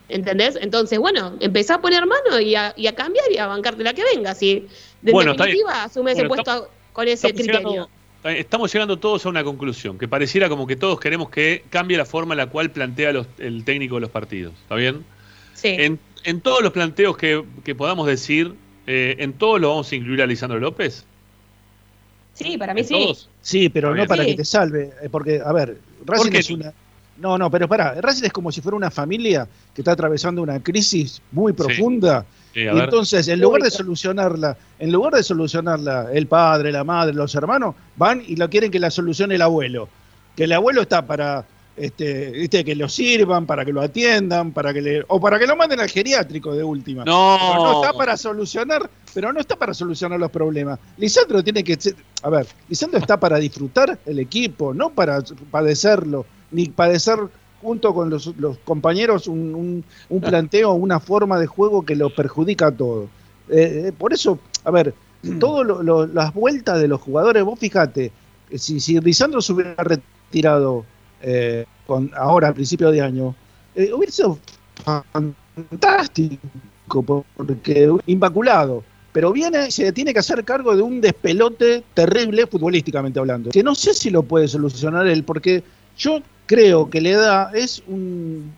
¿Entendés? Entonces, bueno, empezá a poner mano y a, cambiar y a bancarte la que venga. Si de definitiva asume ese puesto con ese criterio. estamos llegando todos a una conclusión, que pareciera como que todos queremos que cambie la forma en la cual plantea el técnico de los partidos. ¿Está bien? Sí. En, todos los planteos que, podamos decir, eh, ¿en todos lo vamos a incluir a Lisandro López? Sí, para mí sí. Sí, pero no para que te salve. Eh, porque, a ver, Racing es una. No, no, pero pará, Racing es como si fuera una familia que está atravesando una crisis muy profunda. y entonces, en lugar de solucionarla, en lugar de solucionarla el padre, la madre, los hermanos, van y lo quieren que la solucione el abuelo. Que el abuelo está para este, ¿viste? que lo sirvan, para que lo atiendan, para que le, o para que lo manden al geriátrico de última. No. Pero no está para solucionar, pero no está para solucionar los problemas. Lisandro tiene que a ver, Lisandro está para disfrutar el equipo, no para padecerlo, ni padecer junto con los, compañeros un, un, planteo, una forma de juego que lo perjudica a todos. Eh, eh, por eso, a ver, todas las vueltas de los jugadores, vos fijate, si, si Lisandro se hubiera retirado eh, con, ahora, al principio de año, eh, hubiera sido fantástico, porque inmaculado. Pero viene, se tiene que hacer cargo de un despelote terrible, futbolísticamente hablando. Que no sé si lo puede solucionar él, porque yo creo que le da, es un.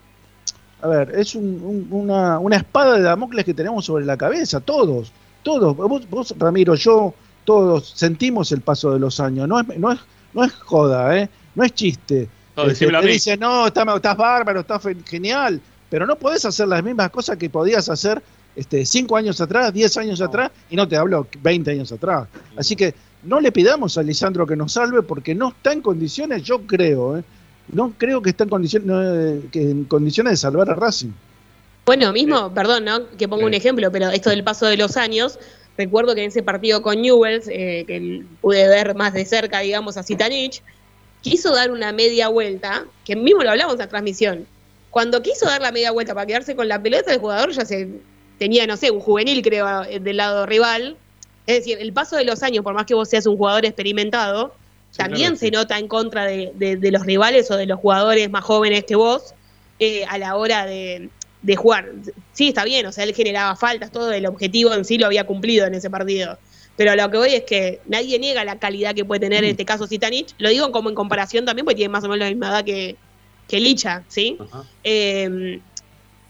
A ver, es una, una espada de Damocles que tenemos sobre la cabeza, todos. todos, vos, Ramiro, yo, todos sentimos el paso de los años, no es, no es, no es joda, ¿eh? no es chiste. No, este, te no, estás, estás bárbaro, estás genial, pero no podés hacer las mismas cosas que podías hacer este, cinco años atrás, diez años atrás, y no te hablo 20 años atrás. Así que no le pidamos a Lisandro que nos salve porque no está en condiciones, yo creo, ¿eh? no creo que está en condiciones, que en condiciones de salvar a Racing. Bueno, mismo, perdón, ¿no? que pongo un ejemplo, pero esto del paso de los años, recuerdo que en ese partido con Newells, eh, que pude ver más de cerca, digamos, a Zitanich, quiso dar una media vuelta, que mismo lo hablamos en la transmisión. Cuando quiso dar la media vuelta para quedarse con la pelota, el jugador ya se tenía, no sé, un juvenil, creo, del lado rival. Es decir, el paso de los años, por más que vos seas un jugador experimentado, también se nota en contra de, los rivales o de los jugadores más jóvenes que vos eh, a la hora de, jugar. Sí, está bien, o sea, él generaba faltas, todo el objetivo en sí lo había cumplido en ese partido. Pero lo que voy es que nadie niega la calidad que puede tener en este caso Zitanich. Lo digo como en comparación también, porque tiene más o menos la misma edad que, que Licha, ¿sí? Eh,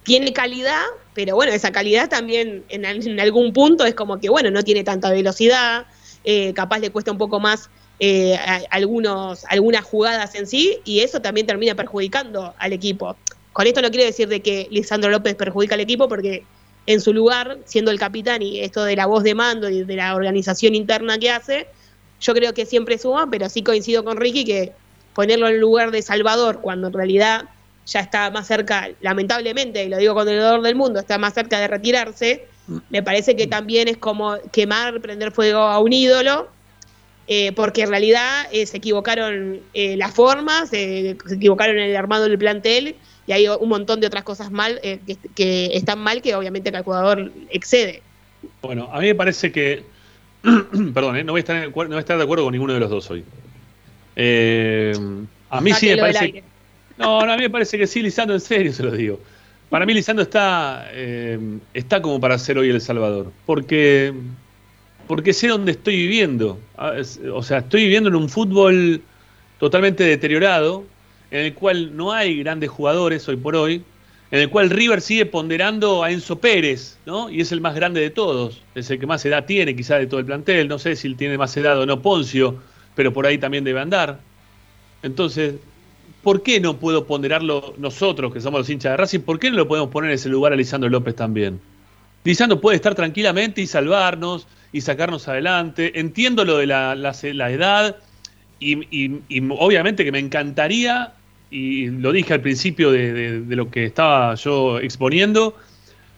tiene calidad, pero bueno, esa calidad también en, algún punto es como que, bueno, no tiene tanta velocidad, eh, capaz le cuesta un poco más eh, algunos, algunas jugadas en sí, y eso también termina perjudicando al equipo. Con esto no quiero decir de que Lisandro López perjudica al equipo, porque en su lugar, siendo el capitán y esto de la voz de mando y de la organización interna que hace, yo creo que siempre suma, pero sí coincido con Ricky que ponerlo en lugar de Salvador, cuando en realidad ya está más cerca, lamentablemente, y lo digo con el dolor del mundo, está más cerca de retirarse, mm. me parece que también es como quemar, prender fuego a un ídolo, eh, porque en realidad eh, se equivocaron eh, las formas, se equivocaron en el armado del plantel y hay un montón de otras cosas mal que, están mal que obviamente el jugador excede. Bueno, a mí me parece que, perdón, no, voy a estar, no voy a estar de acuerdo con ninguno de los dos hoy. a mí sí me parece... No, no, a mí me parece que sí, Lisandro, en serio se lo digo. Para mí Lisandro está, eh, está como para ser hoy El Salvador. Porque, porque sé dónde estoy viviendo. Ah, o sea, estoy viviendo en un fútbol totalmente deteriorado, en el cual no hay grandes jugadores hoy por hoy, en el cual River sigue ponderando a Enzo Pérez, ¿no? Y es el más grande de todos, es el que más edad tiene quizá de todo el plantel, no sé si tiene más edad o no Poncio, pero por ahí también debe andar. Entonces, ¿por qué no puedo ponderarlo nosotros, que somos los hinchas de Racing? ¿Por qué no lo podemos poner en ese lugar a Lisandro López también? Lisandro puede estar tranquilamente y salvarnos y sacarnos adelante. Entiendo lo de la, edad y, obviamente que me encantaría, y lo dije al principio de, lo que estaba yo exponiendo,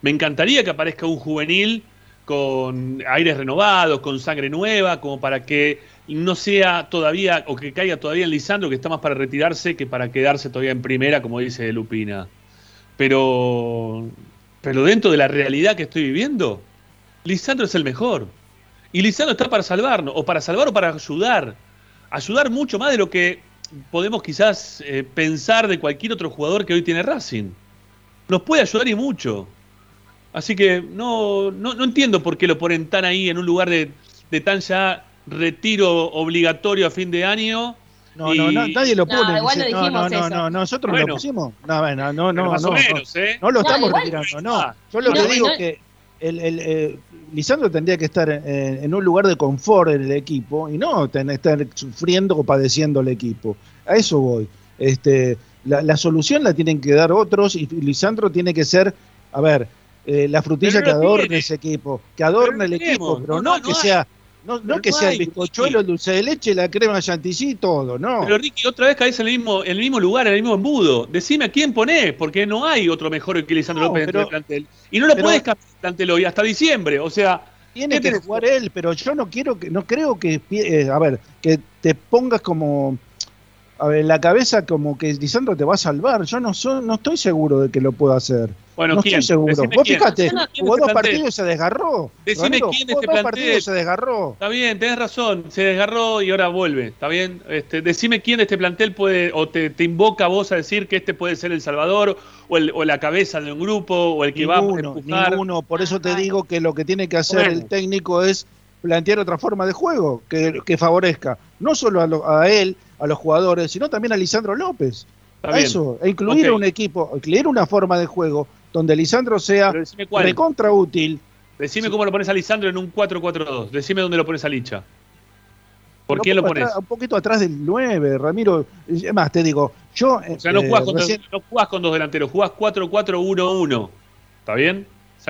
me encantaría que aparezca un juvenil con aires renovados, con sangre nueva, como para que no sea todavía, o que caiga todavía en Lisandro, que está más para retirarse que para quedarse todavía en primera, como dice Lupina. Pero, pero dentro de la realidad que estoy viviendo, Lisandro es el mejor. Y Lisandro está para salvarnos, o para salvar o para ayudar. Ayudar mucho más de lo que podemos quizás eh, pensar de cualquier otro jugador que hoy tiene Racing. Nos puede ayudar y mucho. Así que no, no, entiendo por qué lo ponen tan ahí en un lugar de, de tan ya retiro obligatorio a fin de año. No, no, nadie lo pone. No, no, no, no, nosotros lo pusimos. No, bueno, no, no, no, ¿eh? no, lo estamos retirando, no. Yo lo que digo que el, el, eh, Lisandro tendría que estar en, un lugar de confort en el equipo y no estar sufriendo o padeciendo el equipo. A eso voy. Este, la, la solución la tienen que dar otros y Lisandro tiene que ser, a ver, eh, la frutilla que adorne ese equipo, que adorne el equipo, pero no, que sea no, no que sea el bizcochuelo, el dulce de leche, la crema chantilly todo, no. Pero Ricky, otra vez caes en el mismo, en el mismo lugar, en el mismo embudo. Decime a quién ponés, porque no hay otro mejor que Lisandro López dentro del plantel. Y no lo podés cambiar el plantel hoy, hasta diciembre. O sea. Tiene que jugar él, pero yo no quiero que, no creo que, eh, a ver, que te pongas como a ver, la cabeza como que Lisandro te va a salvar. Yo no, no estoy seguro de que lo pueda hacer. Bueno, no estoy seguro. Vos fíjate, jugó dos partidos y se desgarró. Decime quién de este plantel. se desgarró. Está bien, tenés razón. Se desgarró y ahora vuelve. Está bien. Este, decime quién de este plantel puede, o te, te invoca a vos a decir que este puede ser el Salvador, o, el, o la cabeza de un grupo, o el que va a empujar. Ninguno. Por eso te digo que lo que tiene que hacer el técnico es plantear otra forma de juego que, que favorezca no solo a, a él, a los jugadores, sino también a Lisandro López. a eso, e incluir un equipo, incluir una forma de juego donde Lisandro sea recontra útil Decime cómo lo pones a Lisandro en un 4-4-2. Decime dónde lo pones a Licha. ¿Por quién lo pones? un poquito atrás del 9, Ramiro. Más, te digo, yo. O sea, no, jugás, con dos, no jugás con dos delanteros, jugás 4-4-1-1. ¿Está bien?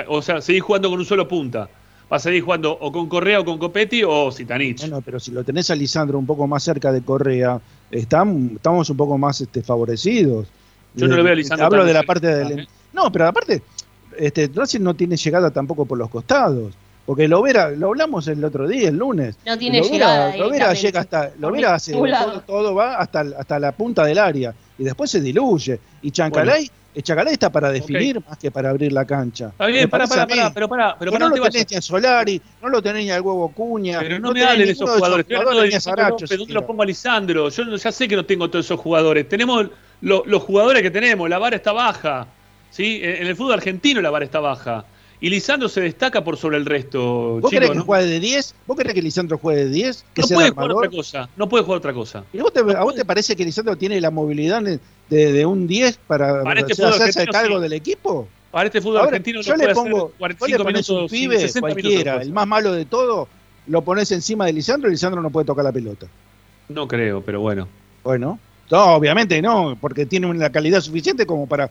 O sea, seguís jugando con un solo punta. Vas a seguir jugando o con Correa o con Copetti o Citanich. Bueno, pero si lo tenés a Lisandro un poco más cerca de Correa, estamos un poco más este, favorecidos. Yo no lo veo a Lisandro. Hablo de la parte del. ¿eh? No, pero aparte, este, Racing no tiene llegada tampoco por los costados. Porque Lovera, lo hablamos el otro día, el lunes. No tiene llegada. Lovera llega hasta, Lovera hace, todo, todo, va hasta, hasta la punta del área y después se diluye. Y Chancalay, Chancalay está para definir más que para abrir la cancha. Está bien, para, para, para, pero para, pero para, no, lo tenés ni a Solari, no lo tenés ni al huevo Cuña. Pero no, me hables de esos jugadores. Esos jugadores de ¿Dónde lo pongo a Lisandro? Yo ya sé que no tengo todos esos jugadores. Tenemos los jugadores que tenemos, la vara está baja. ¿sí? En el fútbol argentino la vara está baja. Y Lisandro se destaca por sobre el resto. ¿Vos querés que juegue de 10? ¿Vos querés que Lisandro juegue de 10? no puede jugar otra cosa. No puede jugar otra cosa. ¿Y ¿A vos te parece que Lisandro tiene la movilidad de, de un 10 para, para este hacerse cargo del equipo? Para este fútbol argentino yo le pongo 45 minutos, un pibe, cualquiera, el más malo de todo, lo pones encima de Lisandro y Lisandro no puede tocar la pelota. No creo, pero bueno. Bueno, no, obviamente no, porque tiene una calidad suficiente como para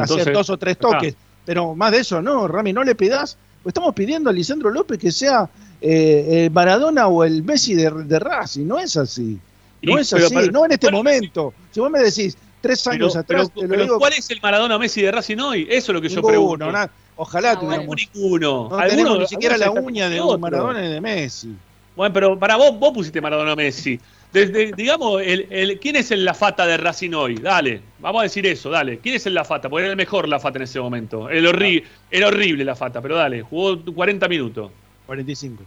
hacer dos o tres toques. Pero más de eso, no, Rami, no le pidas. Pues estamos pidiendo a Lisandro López que sea eh, el Maradona o el Messi de, de Racing. No es así. No es así, no en este momento. Si vos me decís tres años atrás. Pero, ¿cuál es el Maradona Messi de Racing hoy? Eso es lo que yo pregunto. ojalá no, tuviéramos. Ninguno. No ni siquiera la uña de un Maradona y de Messi. Bueno, pero para vos, vos pusiste Maradona Messi. Desde, digamos, el, el, ¿quién es el Lafata de Racing hoy? Dale, vamos a decir eso, dale. ¿Quién es el Lafata? Porque era el mejor Lafata en ese momento. El horri Era horrible Lafata, pero dale, jugó 40 minutos. 45.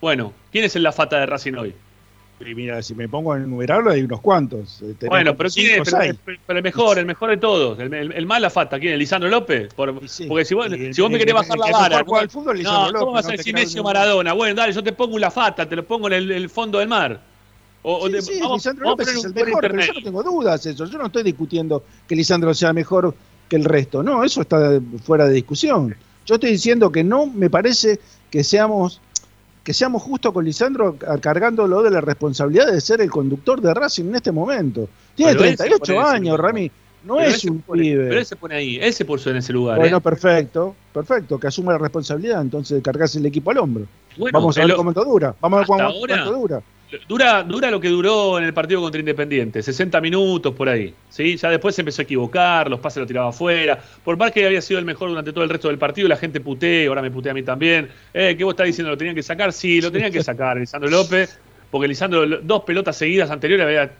Bueno, ¿quién es el Lafata de Racing hoy? Y mira, si me pongo a enumerarlo hay unos cuantos. Eh, bueno, pero ¿quién es? Pero, el mejor, el mejor de todos. El, el, más Lafata, ¿quién es? ¿Lisandro López? porque si vos, si vos me querés bajar la vara. no, ¿cómo vas a decir Messi o Maradona? Bueno, dale, yo te pongo un Lafata, te lo pongo en el fondo del mar. O, sí, Lisandro López es el mejor, pero yo no tengo dudas eso. Yo no estoy discutiendo que Lisandro sea mejor que el resto. No, eso está fuera de discusión. Yo estoy diciendo que no me parece que seamos que seamos justos con Lisandro cargándolo de la responsabilidad de ser el conductor de Racing en este momento. Tiene 38 años, Rami. No es un pibe. Pero él se pone ahí, él se puso en ese lugar. Bueno, ¿eh? perfecto, perfecto, que asuma la responsabilidad entonces de cargarse el equipo al hombro. Vamos a ver cómo dura. Vamos a ver cuánto dura. Dura, dura lo que duró en el partido contra Independiente, 60 minutos por ahí. ¿sí? Ya después se empezó a equivocar, los pases los tiraba afuera. Por más que había sido el mejor durante todo el resto del partido, la gente putea, ahora me putea a mí también. Eh, ¿Qué vos estás diciendo? ¿Lo tenían que sacar? Sí, lo tenían que sacar, Lisandro López. Porque Lisandro, dos pelotas seguidas anteriores, había,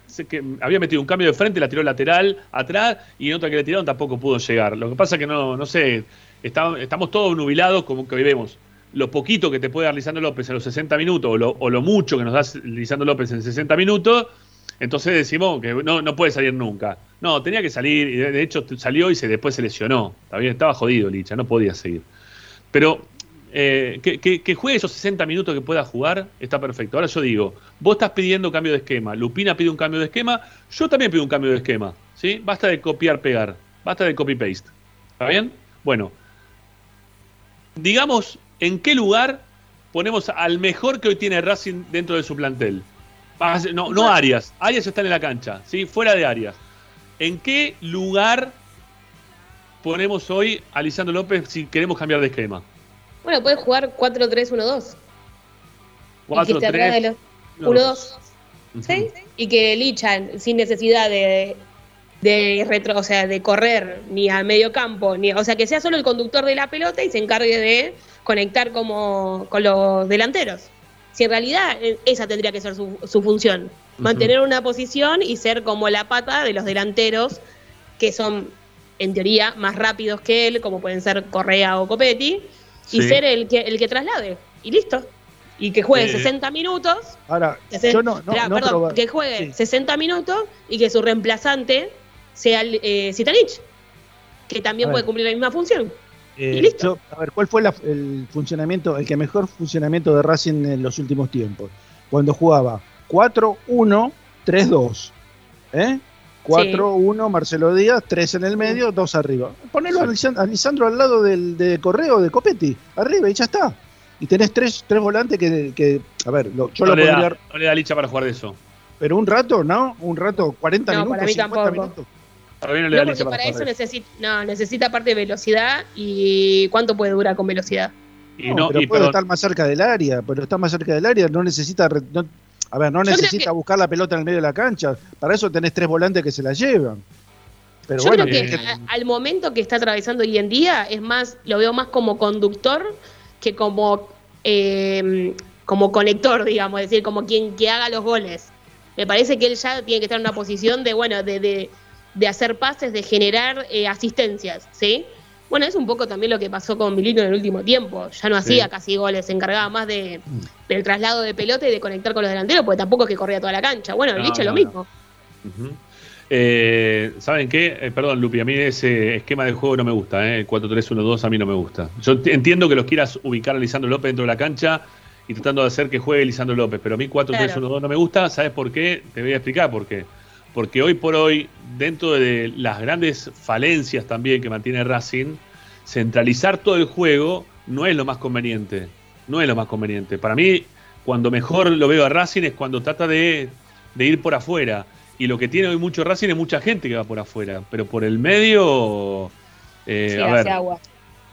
había metido un cambio de frente, la tiró lateral atrás y en otra que le tiraron tampoco pudo llegar. Lo que pasa es que no, no sé, estamos todos nubilados como que hoy lo poquito que te puede dar Lisandro López en los 60 minutos o lo, mucho que nos da Lisandro López en 60 minutos, entonces decimos que no, no puede salir nunca. No, tenía que salir y de hecho salió y se, después se lesionó. estaba jodido Licha, no podía seguir. Pero eh, que, juegue esos 60 minutos que pueda jugar está perfecto. Ahora yo digo, vos estás pidiendo cambio de esquema, Lupina pide un cambio de esquema, yo también pido un cambio de esquema. ¿sí? Basta de copiar, pegar, basta de copy-paste. ¿Está bien? Bueno, digamos ¿en qué lugar ponemos al mejor que hoy tiene Racing dentro de su plantel? No, no Arias. Arias está en la cancha, ¿sí? Fuera de Arias. ¿En qué lugar ponemos hoy a Lisandro López si queremos cambiar de esquema? Bueno, puede jugar 4-3-1-2. 4-3. 1-2. ¿Sí? Y que Licha, sin necesidad de, de retro, o sea, de correr ni al medio campo, ni, o sea, que sea solo el conductor de la pelota y se encargue de conectar como con los delanteros. Si en realidad eh, esa tendría que ser su, función, mantener una posición y ser como la pata de los delanteros que son en teoría más rápidos que él, como pueden ser Correa o Copetti, y ser el que el que traslade y listo. Y que juegue 60 eh, minutos. Ahora, yo no, perdón, que juegue 60 minutos y que su reemplazante sea eh, Zitanich, que también puede cumplir la misma función. Eh, a ver, ¿cuál fue el funcionamiento, el que mejor funcionamiento de Racing en los últimos tiempos? Cuando jugaba 4-1-3-2. ¿Eh? 4-1 Marcelo Díaz, 3 en el medio, 2 arriba. Ponelo a Lisandro al lado del de Correo, de Copetti, arriba y ya está. Y tenés tres, tres volantes que, a ver, yo lo podría... Da, no le da licha para jugar de eso. Pero un rato, ¿no? Un rato, 40 minutos, para mí 50 tampoco. minutos. Para mí no le da licha para, para eso necesita, no, necesita aparte velocidad y cuánto puede durar con velocidad. Y no, pero puede estar más cerca del área, pero está más cerca del área, no necesita a ver, no necesita buscar la pelota en el medio de la cancha. Para eso tenés tres volantes que se la llevan. Pero Yo creo que al momento que está atravesando hoy en día es más, lo veo más como conductor que como, eh, como conector, digamos, es decir, como quien que haga los goles. Me parece que él ya tiene que estar en una posición de, bueno, de, de, hacer pases, de generar eh, asistencias, ¿sí? Bueno, es un poco también lo que pasó con Milito en el último tiempo. Ya no hacía casi goles, se encargaba más de, del traslado de pelota y de conectar con los delanteros, porque tampoco es que corría toda la cancha. Bueno, el es lo mismo. Eh, ¿Saben qué? Eh, perdón, Lupi, a mí ese esquema de juego no me gusta, ¿eh? 4-3-1-2 a mí no me gusta. Yo entiendo que los quieras ubicar a Lisandro López dentro de la cancha y tratando de hacer que juegue Lisandro López, pero a mí 4-3-1-2 no me gusta. ¿Sabes por qué? Te voy a explicar por qué. Porque hoy por hoy, dentro de las grandes falencias también que mantiene Racing, centralizar todo el juego no es lo más conveniente. No es lo más conveniente. Para mí, cuando mejor lo veo a Racing es cuando trata de, ir por afuera. Y lo que tiene hoy mucho Racing es mucha gente que va por afuera. Pero por el medio. Eh, a ver,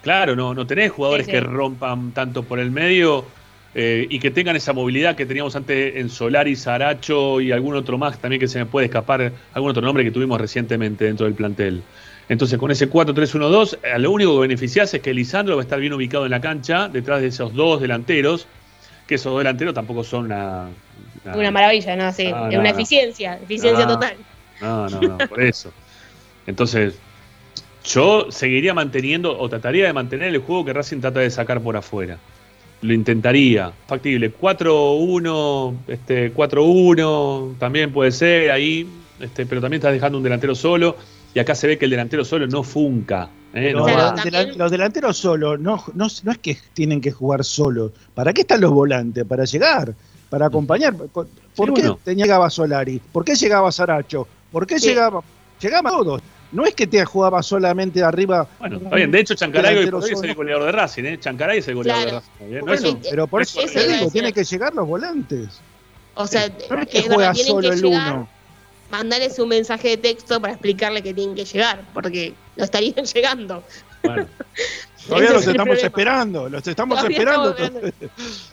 Claro, no, no tenés jugadores que rompan tanto por el medio eh, y que tengan esa movilidad que teníamos antes en Solari, Saracho y algún otro más también que se me puede escapar, algún otro nombre que tuvimos recientemente dentro del plantel. Entonces, con ese 4-3-1-2, eh, lo único que beneficias es que Lisandro va a estar bien ubicado en la cancha, detrás de esos dos delanteros, que esos dos delanteros tampoco son una. Una, maravilla, ¿no? Sí, es una eficiencia, eficiencia total. No, no, no, por eso. Entonces, yo seguiría manteniendo, o trataría de mantener el juego que Racing trata de sacar por afuera. Lo intentaría, factible. 4-1, este, 4-1, también puede ser ahí, este, pero también estás dejando un delantero solo y acá se ve que el delantero solo no funca. ¿eh? los delanteros solo no, no, es que tienen que jugar solo. ¿Para qué están los volantes? Para llegar, para acompañar. ¿Por qué llegaba Solari? ¿Por qué llegaba Saracho? ¿Por qué llegaba? Llegaba todos. No es que te jugaba solamente arriba. Bueno, está bien. De hecho, Chancaray es el goleador de Racing, ¿eh? Chancaray es el goleador de Racing. pero por eso te digo, tiene que llegar los volantes. O sea, no es que juega solo el uno mandarles un mensaje de texto para explicarle que tienen que llegar, porque no estarían llegando. Bueno. Todavía los estamos esperando, los estamos esperando.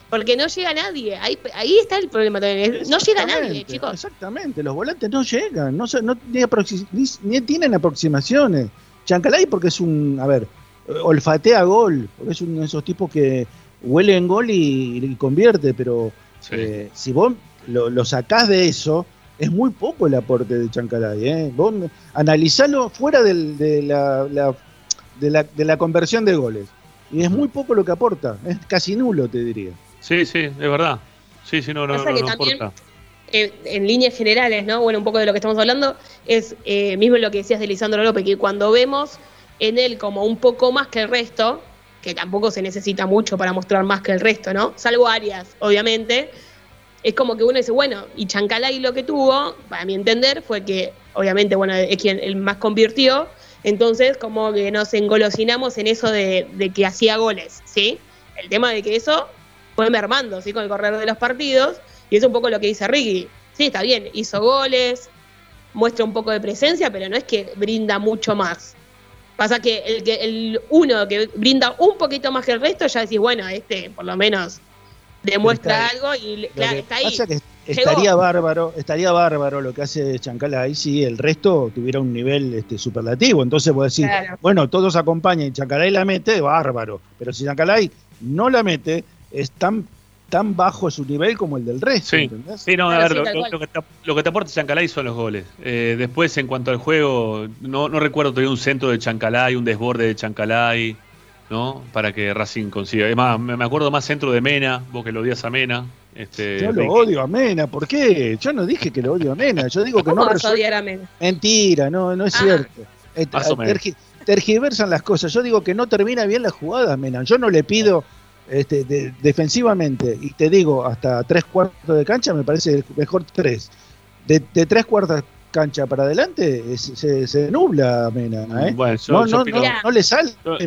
porque no llega nadie, ahí, ahí está el problema también, no llega nadie, chicos. Exactamente, los volantes no llegan, no, no ni, tienen aproximaciones. Chancalay porque es un, a ver, olfatea gol, porque es uno de esos tipos que huele en gol y, convierte, pero eh, si vos lo, lo sacás de eso, es muy poco el aporte de Chancalay. ¿eh? Vos analizalo fuera de, la, de, la, conversión de goles. Y es muy poco lo que aporta. Es casi nulo, te diría. Sí, sí, es verdad. Sí, sí, no, no, no, eh, en líneas generales, ¿no? Bueno, un poco de lo que estamos hablando es eh, mismo lo que decías de Lisandro López, que cuando vemos en él como un poco más que el resto, que tampoco se necesita mucho para mostrar más que el resto, ¿no? Salvo Arias, obviamente, es como que uno dice, bueno, y Chancalay lo que tuvo, para mi entender, fue que obviamente, bueno, es quien el más convirtió, entonces como que nos engolosinamos en eso de, que hacía goles, ¿sí? El tema de que eso fue mermando, ¿sí? Con el correr de los partidos, y es un poco lo que dice Ricky. Sí, está bien, hizo goles, muestra un poco de presencia, pero no es que brinda mucho más. Pasa que el, que el uno que brinda un poquito más que el resto, ya decís, bueno, este por lo menos demuestra algo y claro, está ahí. Estaría bárbaro, estaría bárbaro lo que hace Chancalay si el resto tuviera un nivel este, superlativo. Entonces a decir, bueno, todos acompañan y Chancalay la mete, bárbaro. Pero si Chancalay no la mete, es tan, tan bajo su nivel como el del resto. Sí, no, a ver, lo, que te, lo, que te, aporta Chancalay son los goles. Eh, después, en cuanto al juego, no, no recuerdo todavía un centro de Chancalay, un desborde de Chancalay. ¿No? Para que Racing consiga. Es más, me acuerdo más centro de Mena, vos que lo odias a Mena. Este, yo lo odio a Mena, ¿por qué? Yo no dije que lo odio a Mena, yo digo que no vas a odiar a Mena? Mentira, no, no es ah. cierto. Eh, tergiversan las cosas. Yo digo que no termina bien la jugada, Mena. Yo no le pido este, defensivamente, y te digo, hasta tres cuartos de cancha me parece mejor tres. De, tres cuartos cancha para adelante, se, nubla Mena. ¿eh? Bueno, no, no, no, le sale. Yo,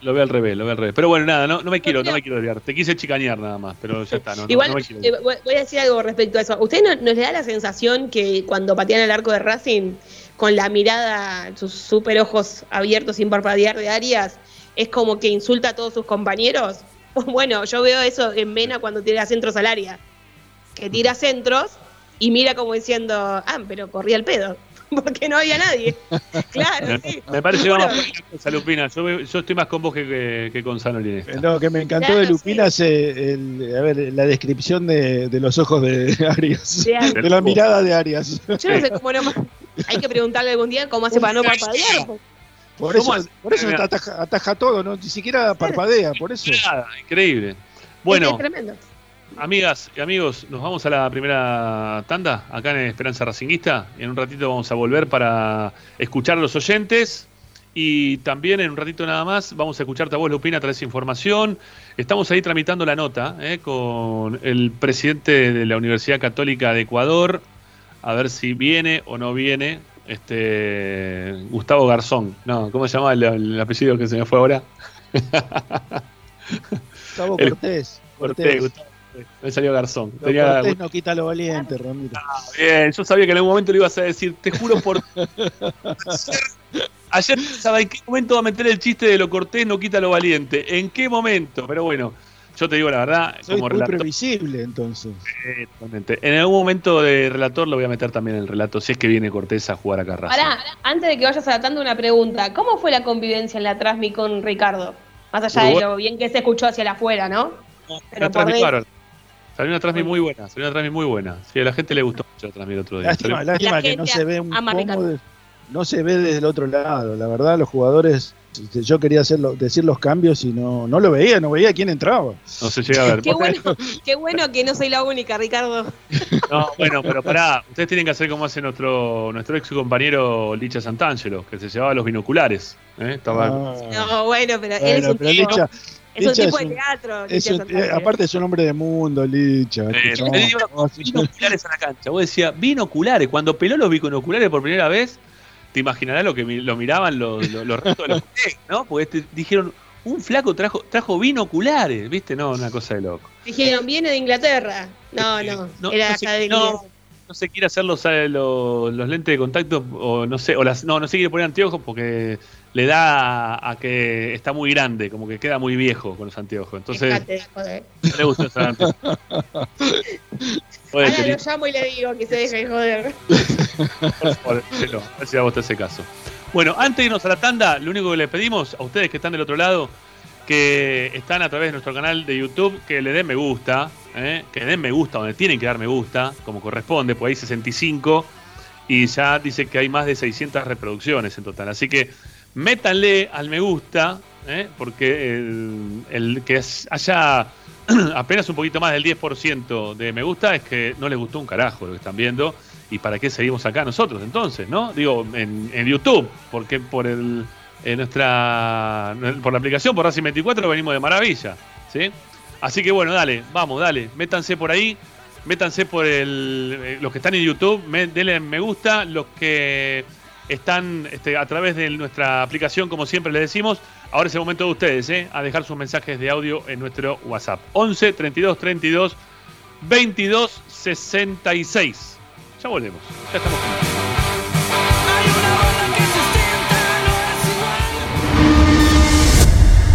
lo, veo al revés, lo veo al revés. Pero bueno, nada, no, no me quiero, no me quiero desviar. Te quise chicanear nada más, pero ya está. Igual, eh, voy a decir algo respecto a eso. ¿Usted no, nos le da la sensación que cuando patean el arco de Racing, con la mirada, sus super ojos abiertos sin parpadear de Arias, es como que insulta a todos sus compañeros? Bueno, yo veo eso en Mena cuando tira centros al área. Que tira centros y mira como diciendo, ah, pero corría el pedo, porque no había nadie. claro, sí. Me parece que vamos a poner Lupina. Yo, yo, estoy más con vos que, que, con Sanolín. No, que me encantó de Lupina es el, a ver, la descripción de, de, los ojos de Arias. De, la mirada de Arias. Yo no sé cómo no. Hay que preguntarle algún día cómo hace para no parpadear. Por eso, por eso ataja, ataja, todo, ¿no? ni siquiera parpadea, por eso. Increíble. Bueno, amigas y amigos, nos vamos a la primera tanda acá en Esperanza Racinguista. En un ratito vamos a volver para escuchar a los oyentes. Y también en un ratito nada más vamos a escucharte a vos, Lupina, traes información. Estamos ahí tramitando la nota eh, con el presidente de la Universidad Católica de Ecuador, a ver si viene o no viene este Gustavo Garzón. No, ¿cómo se llama el, apellido que se me fue ahora? Gustavo Cortés. Cortés. Me salió Garzón. Cortés no quita lo valiente, Ramiro. Ah, bien, yo sabía que en algún momento lo ibas a decir. Te juro por. Ayer, ¿sabes en qué momento va a meter el chiste de lo Cortés no quita lo valiente? ¿En qué momento? Pero bueno, yo te digo la verdad, Soy como muy previsible entonces. En algún momento de relator lo voy a meter también en el relato, si es que viene Cortés a jugar acá Racing. Pará, antes de que vayas adaptando una pregunta, ¿cómo fue la convivencia en la Trasmi con Ricardo? Más allá de lo bien que se escuchó hacia la afuera, ¿no? Pero Salió una Trasmi muy buena, salió una Trasmi muy buena. Sí, a la gente le gustó mucho la Trasmi el otro día. Lástima, lástima que no se ve un no se ve desde el otro lado. La verdad, los jugadores este, yo quería hacerlo, decir los cambios y no, no lo veía, no veía quién entraba. No se llega a ver. qué, bueno, qué bueno que no soy la única, Ricardo. No, bueno, pero pará, ustedes tienen que hacer como hace nuestro, nuestro ex compañero Licha Santangelo, que se llevaba los binoculares. ¿eh? Estaba... Ah. No, bueno, pero él es un tipo, Licha, es un tipo de teatro. Eh, aparte es un hombre de mundo, Licha. Eh, binoculares a la cancha. Vos decías, binoculares. Cuando peló los binoculares por primera vez, te imaginarás lo que lo miraban los, los, restos de los ¿no? Porque dijeron, un flaco trajo, trajo binoculares, ¿viste? No, una cosa de loco. Dijeron, viene de Inglaterra. No, no, no era no se, no, no se quiere hacer los, eh, los, lentes de contacto, o no sé, o las, no, no se quiere poner anteojos porque le da a, que está muy grande, como que queda muy viejo con los anteojos. Entonces, no le gusta usar anteojos. Ahora lo llamo y le digo que se deje de joder. Por favor, no, a ver si a vos te hace caso. Bueno, antes de irnos a la tanda, lo único que le pedimos a ustedes que están del otro lado, que están a través de nuestro canal de YouTube, que le den me gusta, ¿eh? que le den me gusta donde tienen que dar me gusta, como corresponde, pues hay 65 y ya dice que hay más de 600 reproducciones en total. Así que métanle al me gusta, ¿eh? porque el, el que haya apenas un poquito más del 10% de me gusta es que no les gustó un carajo lo que están viendo. ¿Y para qué seguimos acá nosotros entonces? ¿No? Digo, en, YouTube, porque por el en nuestra por la aplicación, por Racing 24 venimos de maravilla. ¿sí? Así que bueno, dale, vamos, dale, métanse por ahí, métanse por el, eh, los que están en YouTube, denle me gusta, los que están este, a través de nuestra aplicación, como siempre les decimos, Ahora es el momento de ustedes, ¿eh? A dejar sus mensajes de audio en nuestro WhatsApp. 11 32 32 22 66. Ya volvemos. Ya estamos.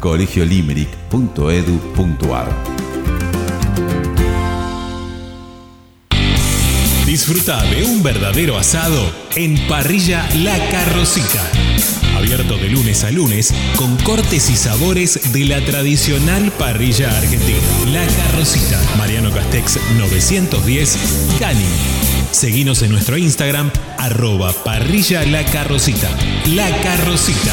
colegiolimerick.edu.ar Disfruta de un verdadero asado en Parrilla La Carrocita. Abierto de lunes a lunes con cortes y sabores de la tradicional parrilla argentina. La Carrocita, Mariano Castex 910, Cani. Seguinos en nuestro Instagram, arroba parrilla la carrocita. La carrocita.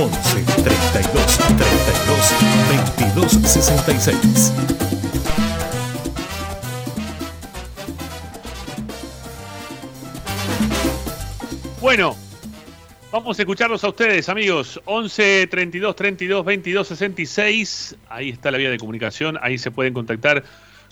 11 32 32 22 66. Bueno, vamos a escucharlos a ustedes, amigos. 11 32 32 22 66. Ahí está la vía de comunicación. Ahí se pueden contactar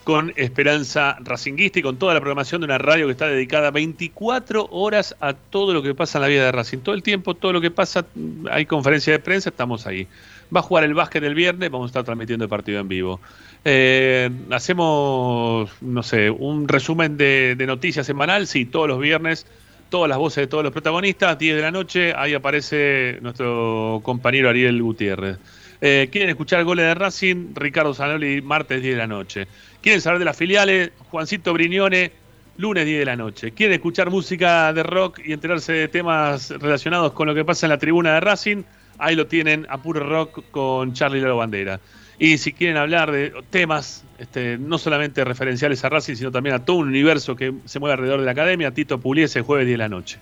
con Esperanza Racinguista y con toda la programación de una radio que está dedicada 24 horas a todo lo que pasa en la vida de Racing. Todo el tiempo, todo lo que pasa, hay conferencia de prensa, estamos ahí. Va a jugar el básquet el viernes, vamos a estar transmitiendo el partido en vivo. Eh, hacemos, no sé, un resumen de, noticias semanal, sí, todos los viernes, todas las voces de todos los protagonistas, 10 de la noche, ahí aparece nuestro compañero Ariel Gutiérrez. Eh, ¿Quieren escuchar goles de Racing? Ricardo Zanoli, martes 10 de la noche. ¿Quieren saber de las filiales? Juancito Briñone, lunes 10 de la noche. ¿Quieren escuchar música de rock y enterarse de temas relacionados con lo que pasa en la tribuna de Racing? Ahí lo tienen a puro rock con Charlie Lalo Bandera. Y si quieren hablar de temas este, no solamente referenciales a Racing, sino también a todo un universo que se mueve alrededor de la academia, Tito Puliese, jueves 10 de la noche.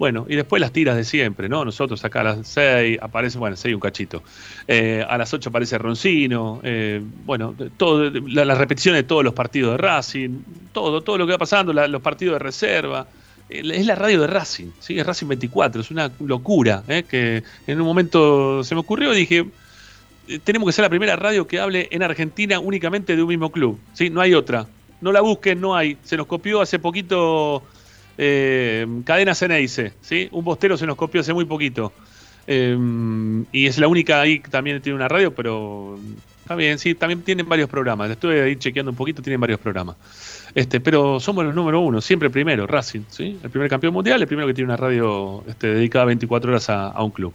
Bueno, y después las tiras de siempre, ¿no? Nosotros acá a las 6 aparece, bueno, 6 un cachito. Eh, a las 8 aparece Roncino, eh, bueno, todo, las repeticiones de todos los partidos de Racing, todo, todo lo que va pasando, los partidos de reserva. Eh, es la radio de Racing, ¿sí? Es Racing 24, es una locura, que en un momento se me ocurrió y dije, tenemos que ser la primera radio que hable en Argentina únicamente de un mismo club, ¿sí? No hay otra. No la busquen, no hay. Se nos copió hace poquito eh, cadena Ceneice, ¿sí? Un bostero se nos copió hace muy poquito. Eh, y es la única ahí que también tiene una radio, pero está bien, sí, también tienen varios programas. Estuve ahí chequeando un poquito, tienen varios programas. Este, pero somos los número uno, siempre primero, Racing, ¿sí? El primer campeón mundial, el primero que tiene una radio este, dedicada 24 horas a, un club.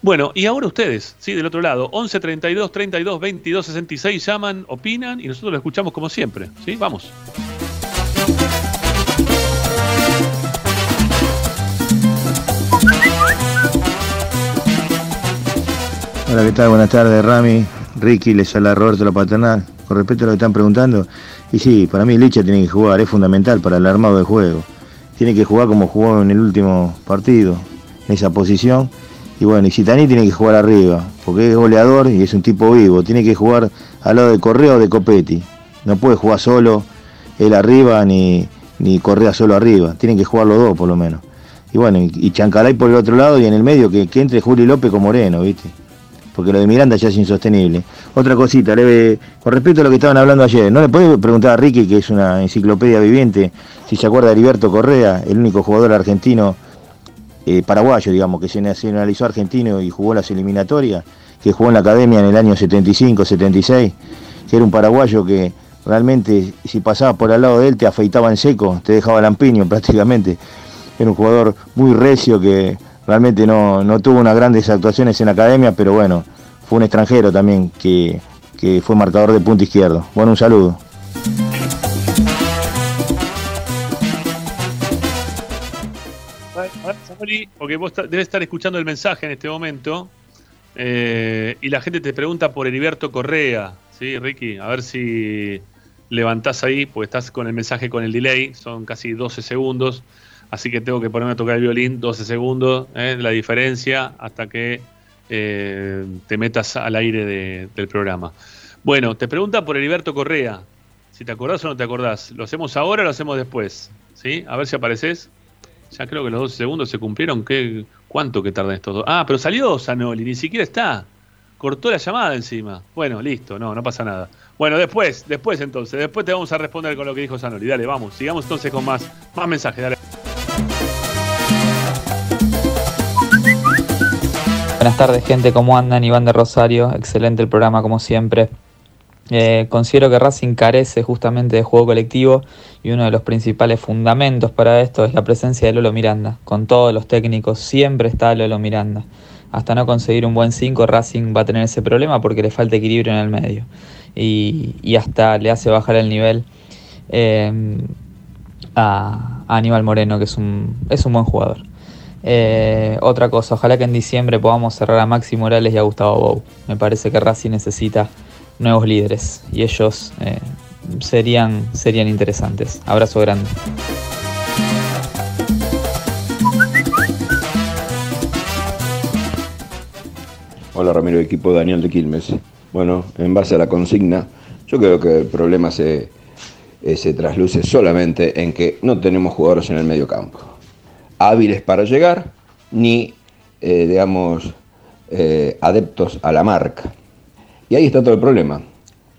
Bueno, y ahora ustedes, ¿sí? Del otro lado, 11 32 32 22 66 llaman, opinan y nosotros lo escuchamos como siempre, ¿sí? Vamos. Hola, ¿qué tal? Buenas tardes, Rami. Ricky, les habla Roberto La Paternal. Con respecto a lo que están preguntando, y sí, para mí Licha tiene que jugar, es fundamental para el armado de juego. Tiene que jugar como jugó en el último partido, en esa posición. Y bueno, y Citani tiene que jugar arriba, porque es goleador y es un tipo vivo. Tiene que jugar al lado de Correa o de Copetti. No puede jugar solo él arriba ni, ni Correa solo arriba. Tienen que jugar los dos por lo menos. Y bueno, y Chancalay por el otro lado y en el medio que, que entre Juli López con Moreno, ¿viste? Porque lo de Miranda ya es insostenible. Otra cosita, con respecto a lo que estaban hablando ayer, ¿no le puede preguntar a Ricky, que es una enciclopedia viviente, si se acuerda de Heriberto Correa, el único jugador argentino, eh, paraguayo, digamos, que se nacionalizó argentino y jugó las eliminatorias, que jugó en la academia en el año 75, 76, que era un paraguayo que realmente, si pasaba por al lado de él, te afeitaba en seco, te dejaba lampiño prácticamente. Era un jugador muy recio que realmente no, no tuvo unas grandes actuaciones en la academia, pero bueno, fue un extranjero también que, que fue marcador de punto izquierdo. Bueno, un saludo. porque vos debes estar escuchando el mensaje en este momento eh, y la gente te pregunta por Heriberto Correa, ¿sí, Ricky? A ver si levantás ahí, porque estás con el mensaje con el delay, son casi 12 segundos así que tengo que ponerme a tocar el violín 12 segundos, ¿eh? la diferencia hasta que eh, te metas al aire del programa. Bueno, te pregunta por Heriberto Correa, si te acordás o no te acordás. ¿Lo hacemos ahora o lo hacemos después? ¿Sí? A ver si apareces. Ya creo que los 12 segundos se cumplieron. ¿Qué, ¿Cuánto que tardan estos dos? Ah, pero salió Zanoli, ni siquiera está. Cortó la llamada encima. Bueno, listo, no, no pasa nada. Bueno, después, después entonces, después te vamos a responder con lo que dijo Zanoli. Dale, vamos, sigamos entonces con más, más mensajes. Dale. Buenas tardes gente, ¿cómo andan? Iván de Rosario, excelente el programa como siempre. Eh, considero que Racing carece justamente de juego colectivo y uno de los principales fundamentos para esto es la presencia de Lolo Miranda. Con todos los técnicos siempre está Lolo Miranda. Hasta no conseguir un buen 5 Racing va a tener ese problema porque le falta equilibrio en el medio y, hasta le hace bajar el nivel eh, a, Aníbal Moreno que es un, es un buen jugador. Eh, otra cosa, ojalá que en diciembre podamos cerrar a Maxi Morales y a Gustavo Bou. Me parece que Racing necesita nuevos líderes y ellos eh, serían, serían interesantes. Abrazo grande. Hola Ramiro, equipo Daniel de Quilmes. Bueno, en base a la consigna, yo creo que el problema se, eh, se trasluce solamente en que no tenemos jugadores en el medio campo hábiles para llegar, ni, eh, digamos, eh, adeptos a la marca. Y ahí está todo el problema.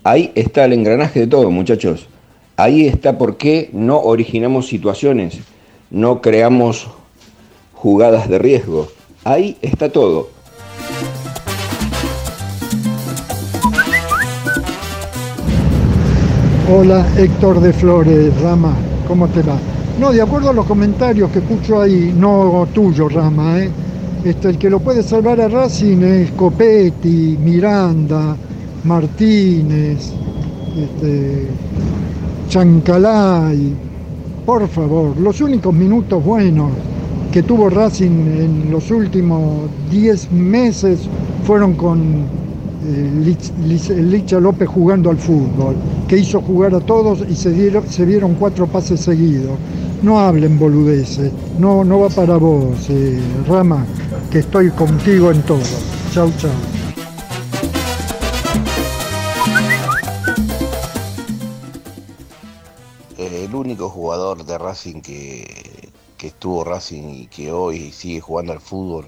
Ahí está el engranaje de todo, muchachos. Ahí está por qué no originamos situaciones, no creamos jugadas de riesgo. Ahí está todo. Hola Héctor de Flores, Rama, ¿cómo te va? No, de acuerdo a los comentarios que escucho ahí, no tuyo, Rama, ¿eh? Este, el que lo puede salvar a Racing es Copetti, Miranda, Martínez, este, Chancalay. Por favor, los únicos minutos buenos que tuvo Racing en los últimos 10 meses fueron con eh, Licha López jugando al fútbol, que hizo jugar a todos y se, dieron, se dieron cuatro pases seguidos no hablen boludeces, no, no va para vos, eh, Rama, que estoy contigo en todo. Chau, chau. El único jugador de Racing que, que estuvo Racing y que hoy sigue jugando al fútbol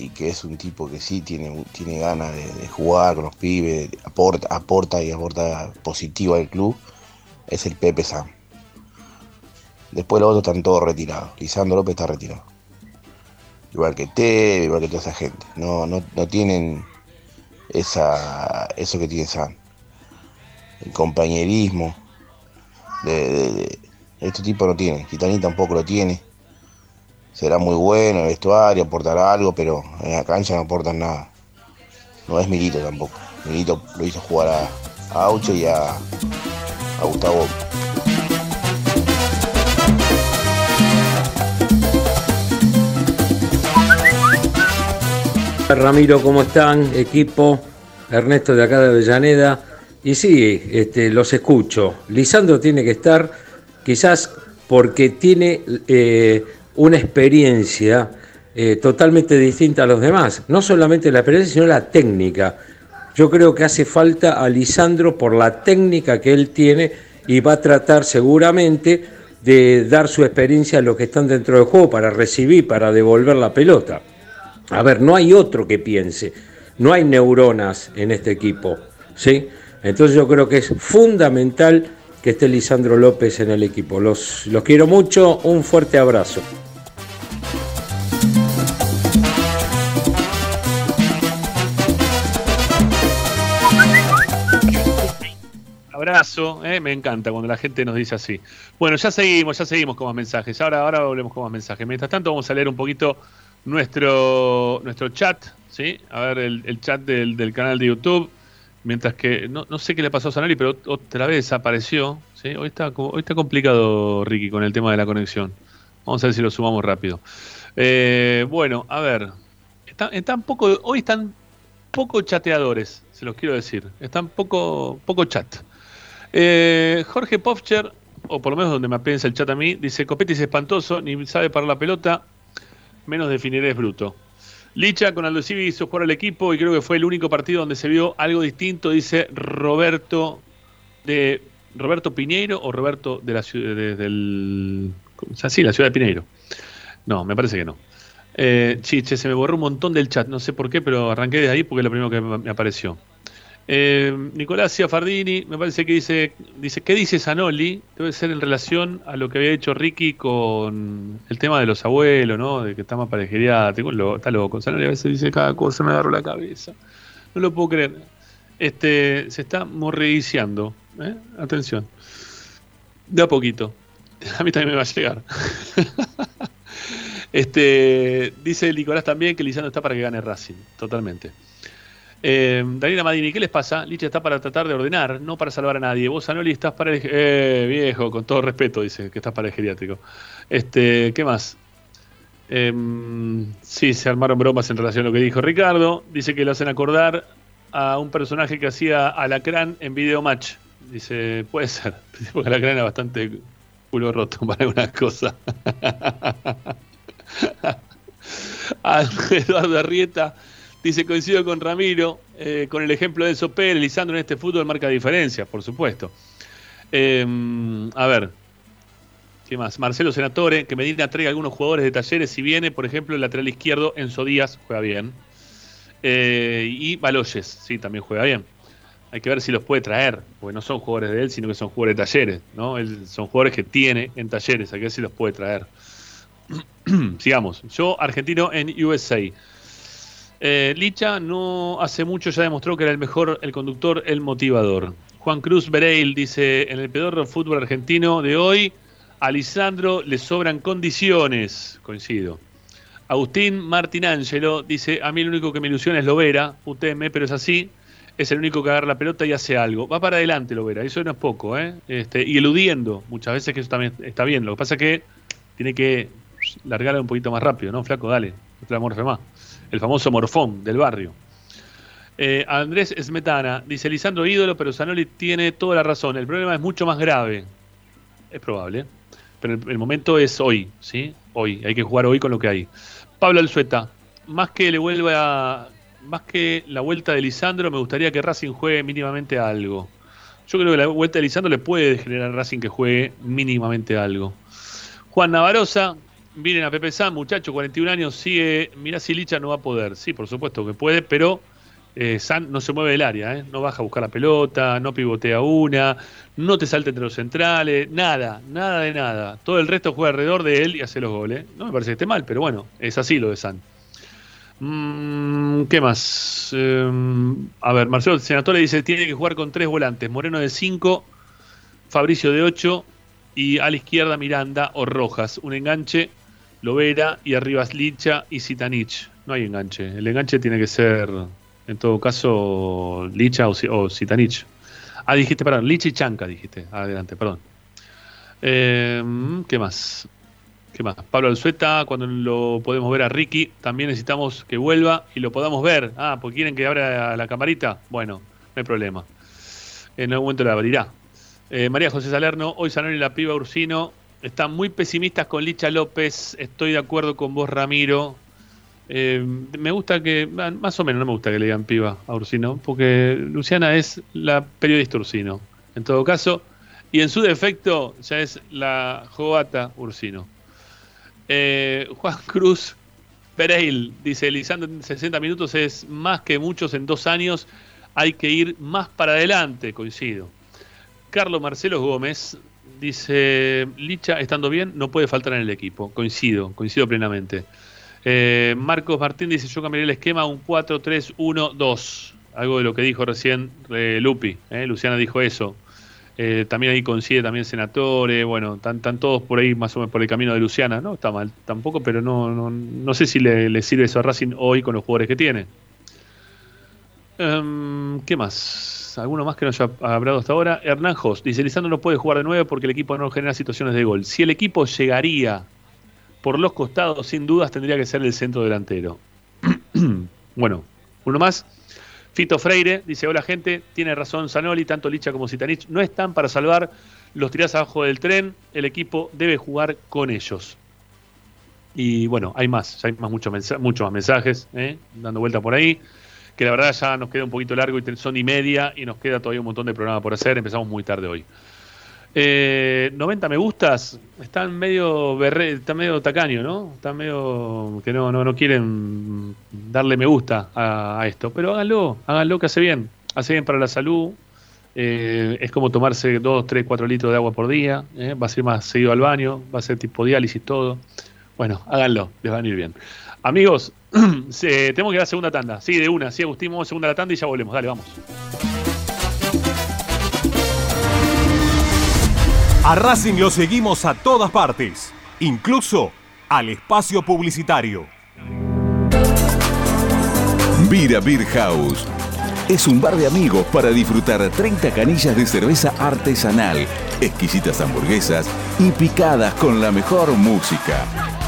y que es un tipo que sí tiene, tiene ganas de, jugar con los pibes, aporta, aporta y aporta positivo al club, es el Pepe Sam. Después los otros están todos retirados. Lisandro López está retirado. Igual que Teve, igual que toda esa gente. No, no, tienen esa, eso que tiene San. El compañerismo. De, este tipo no tiene. Gitani tampoco lo tiene. Será muy bueno el vestuario, aportará algo, pero en la cancha no aportan nada. No es Milito tampoco. Milito lo hizo jugar a, a y a Gustavo. Ramiro, ¿cómo están? Equipo, Ernesto de acá de Avellaneda. Y sí, este, los escucho. Lisandro tiene que estar, quizás porque tiene eh, una experiencia eh, totalmente distinta a los demás. No solamente la experiencia, sino la técnica. Yo creo que hace falta a Lisandro por la técnica que él tiene y va a tratar seguramente de dar su experiencia a los que están dentro del juego para recibir, para devolver la pelota. A ver, no hay otro que piense, no hay neuronas en este equipo, ¿sí? Entonces yo creo que es fundamental que esté Lisandro López en el equipo. Los, los quiero mucho, un fuerte abrazo. Abrazo, eh, me encanta cuando la gente nos dice así. Bueno, ya seguimos, ya seguimos con más mensajes. Ahora, ahora volvemos con más mensajes. Mientras tanto, vamos a leer un poquito nuestro, nuestro chat, ¿sí? A ver, el, chat del, canal de YouTube. Mientras que, no, no sé qué le pasó a Sanari, pero otra vez apareció. ¿sí? Hoy, está, hoy está complicado, Ricky, con el tema de la conexión. Vamos a ver si lo sumamos rápido. Eh, bueno, a ver. Están, poco, hoy están poco chateadores, se los quiero decir. Están poco, poco chat. Eh, Jorge Pofcher, o por lo menos donde me apensa el chat a mí, dice: Copetti es espantoso, ni sabe parar la pelota, menos definir es bruto. Licha con Aldo Civi hizo jugar al equipo y creo que fue el único partido donde se vio algo distinto, dice Roberto de Roberto Piñeiro o Roberto de la ciudad del sí, la ciudad de Pineiro. No, me parece que no. Eh, chiche, se me borró un montón del chat, no sé por qué, pero arranqué de ahí porque es lo primero que me apareció. Eh, Nicolás Ciafardini, me parece que dice, dice, ¿qué dice Zanoli? Debe ser en relación a lo que había hecho Ricky con el tema de los abuelos, ¿no? De que está más parejería, lo, está loco. Zanoli a veces dice cada cosa, me agarro la cabeza. No lo puedo creer. Este, se está morreiciando. ¿eh? Atención. De a poquito. A mí también me va a llegar. este, dice Nicolás también que Lisandro está para que gane Racing. Totalmente. Eh, Daniela Madini, ¿qué les pasa? Licha está para tratar de ordenar, no para salvar a nadie. Vos, Anoli, estás para el. Eh, viejo, con todo respeto, dice que estás para el geriátrico. Este, ¿Qué más? Eh, sí, se armaron bromas en relación a lo que dijo Ricardo. Dice que lo hacen acordar a un personaje que hacía Alacrán en Video Match. Dice, puede ser, porque Alacrán era bastante culo roto para algunas cosas. Eduardo Arrieta Dice, coincido con Ramiro, eh, con el ejemplo de Pérez, Lisandro en este fútbol marca diferencias, por supuesto. Em, a ver, ¿qué más? Marcelo Senatore, que Medina traiga algunos jugadores de talleres, si viene, por ejemplo, el lateral izquierdo, Enzo Díaz, juega bien. Eh, y Baloyes, sí, también juega bien. Hay que ver si los puede traer, porque no son jugadores de él, sino que son jugadores de talleres, ¿no? son jugadores que tiene en talleres, hay que ver si los puede traer. Sigamos. Yo, argentino en USA. Eh, Licha no hace mucho ya demostró que era el mejor, el conductor, el motivador. Juan Cruz Bereil dice, en el pedorro fútbol argentino de hoy, a Lisandro le sobran condiciones. Coincido. Agustín Martinangelo dice, a mí el único que me ilusiona es Lovera, UTM, pero es así, es el único que agarra la pelota y hace algo. Va para adelante Lovera, eso no es poco, ¿eh? Este, y eludiendo, muchas veces que eso también está bien. Lo que pasa es que tiene que largarla un poquito más rápido, ¿no? Flaco, dale, no te más el famoso morfón del barrio. Eh, Andrés Esmetana dice: Lisandro ídolo, pero Zanoli tiene toda la razón. El problema es mucho más grave. Es probable, pero el, momento es hoy, ¿sí? Hoy. Hay que jugar hoy con lo que hay. Pablo Alzueta, más que le vuelva. Más que la vuelta de Lisandro, me gustaría que Racing juegue mínimamente algo. Yo creo que la vuelta de Lisandro le puede generar a Racing que juegue mínimamente algo. Juan Navarosa, miren a Pepe San, muchacho, 41 años, sigue, mirá si Licha no va a poder. Sí, por supuesto que puede, pero eh, San no se mueve del área, ¿eh? no baja a buscar la pelota, no pivotea una, no te salta entre los centrales, nada, nada de nada. Todo el resto juega alrededor de él y hace los goles. No me parece que esté mal, pero bueno, es así lo de San. Mm, ¿Qué más? Em, a ver, Marcelo Senatore dice tiene que jugar con tres volantes, Moreno de 5, Fabricio de 8 y a la izquierda Miranda o Rojas. Un enganche Lovera y arriba Licha y Sitanich. No hay enganche. El enganche tiene que ser, en todo caso, Licha o, Sitanich. Ah, dijiste, perdón, Licha y Chanca, dijiste. Adelante, perdón. Eh, ¿Qué más? ¿Qué más? Pablo Alzueta, cuando lo podemos ver a Ricky, también necesitamos que vuelva y lo podamos ver. Ah, porque quieren que abra la camarita. Bueno, no hay problema. En algún momento la abrirá. Eh, María José Salerno, hoy Sanón y la piba Ursino están muy pesimistas con Licha López. Estoy de acuerdo con vos, Ramiro. Eh, me gusta que, más o menos no me gusta que le digan piba a Ursino, porque Luciana es la periodista Ursino, en todo caso, y en su defecto ya es la jovata Ursino. Eh, Juan Cruz Pereil dice, Lisandro en 60 minutos es más que muchos en dos años, hay que ir más para adelante, coincido. Carlos Marcelo Gómez dice, Licha estando bien no puede faltar en el equipo, coincido, coincido plenamente. Eh, Marcos Martín dice, yo cambiaría el esquema a un 4-3-1-2, algo de lo que dijo recién eh, Lupi, Luciana dijo eso. Eh, también ahí coincide también Senatore, bueno, están, todos por ahí más o menos por el camino de Luciana, ¿no? Está mal tampoco, pero no, no, sé si le, sirve eso a Racing hoy con los jugadores que tiene. Em, ¿Qué más? ¿Alguno más que no haya hablado hasta ahora? Hernán Jos dice, Lisandro no puede jugar de nuevo porque el equipo no genera situaciones de gol. Si el equipo llegaría por los costados, sin dudas tendría que ser el centro delantero. bueno, uno más. Fito Freire dice, hola gente, tiene razón Zanoli, tanto Licha como Sitanich no están para salvar los tirás abajo del tren, el equipo debe jugar con ellos. Y bueno, hay más, hay más muchos, muchos más mensajes ¿eh? dando vuelta por ahí, que la verdad ya nos queda un poquito largo y son y media y nos queda todavía un montón de programa por hacer, empezamos muy tarde hoy. Eh, 90 me gustas, están medio berre, están medio tacaño, ¿no? Están medio que no, no, no quieren darle me gusta a, esto, pero háganlo, háganlo que hace bien, hace bien para la salud, eh, es como tomarse 2, 3, 4 litros de agua por día, ¿eh? va a ser más seguido al baño, va a ser tipo diálisis todo. Bueno, háganlo, les va a ir bien. Amigos, tenemos que ir a la segunda tanda. Sí, de una, sí, Agustín, vamos a segunda la tanda y ya volvemos. Dale, vamos. A Racing lo seguimos a todas partes, incluso al espacio publicitario. Vira Beer House. Es un bar de amigos para disfrutar 30 canillas de cerveza artesanal, exquisitas hamburguesas y picadas con la mejor música.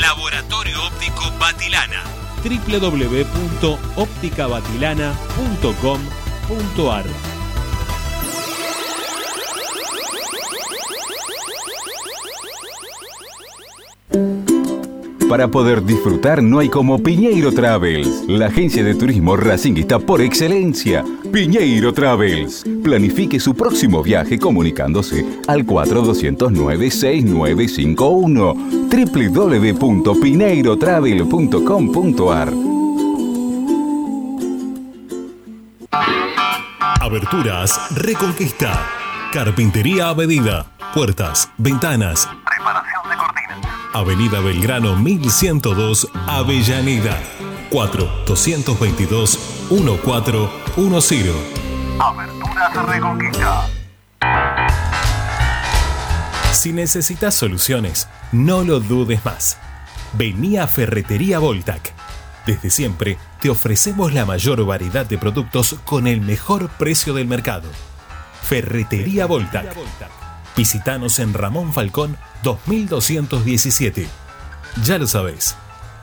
Laboratorio Óptico Batilana www.opticabatilana.com.ar Para poder disfrutar no hay como Piñeiro Travels, la agencia de turismo racinguista por excelencia. Piñeiro Travels. Planifique su próximo viaje comunicándose al 4209-6951 www.pineirotravel.com.ar Aberturas Reconquista Carpintería a medida. Puertas, ventanas. Preparación de cortinas. Avenida Belgrano 1102, Avellaneda. 4-222-1410. Aberturas Reconquista. Si necesitas soluciones, no lo dudes más. Vení a Ferretería Voltac. Desde siempre te ofrecemos la mayor variedad de productos con el mejor precio del mercado. Ferretería Voltac. Visítanos en Ramón Falcón 2217. Ya lo sabéis,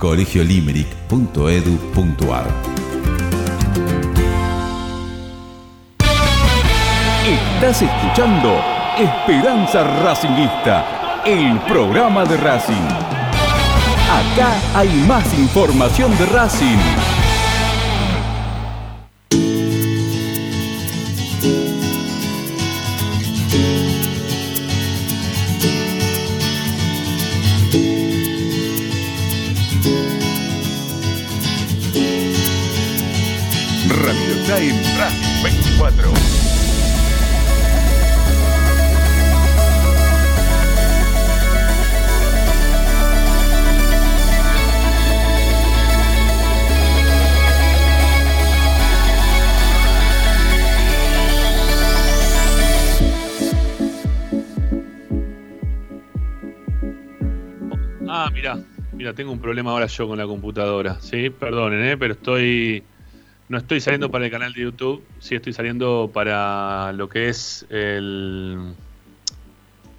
colegiolimeric.edu.ar. Estás escuchando Esperanza Racingista, el programa de Racing. Acá hay más información de Racing. En Racing 24. Ah, mira, mira, tengo un problema ahora yo con la computadora. Sí, perdonen, ¿eh? pero estoy no estoy saliendo para el canal de YouTube, sí estoy saliendo para lo que es el.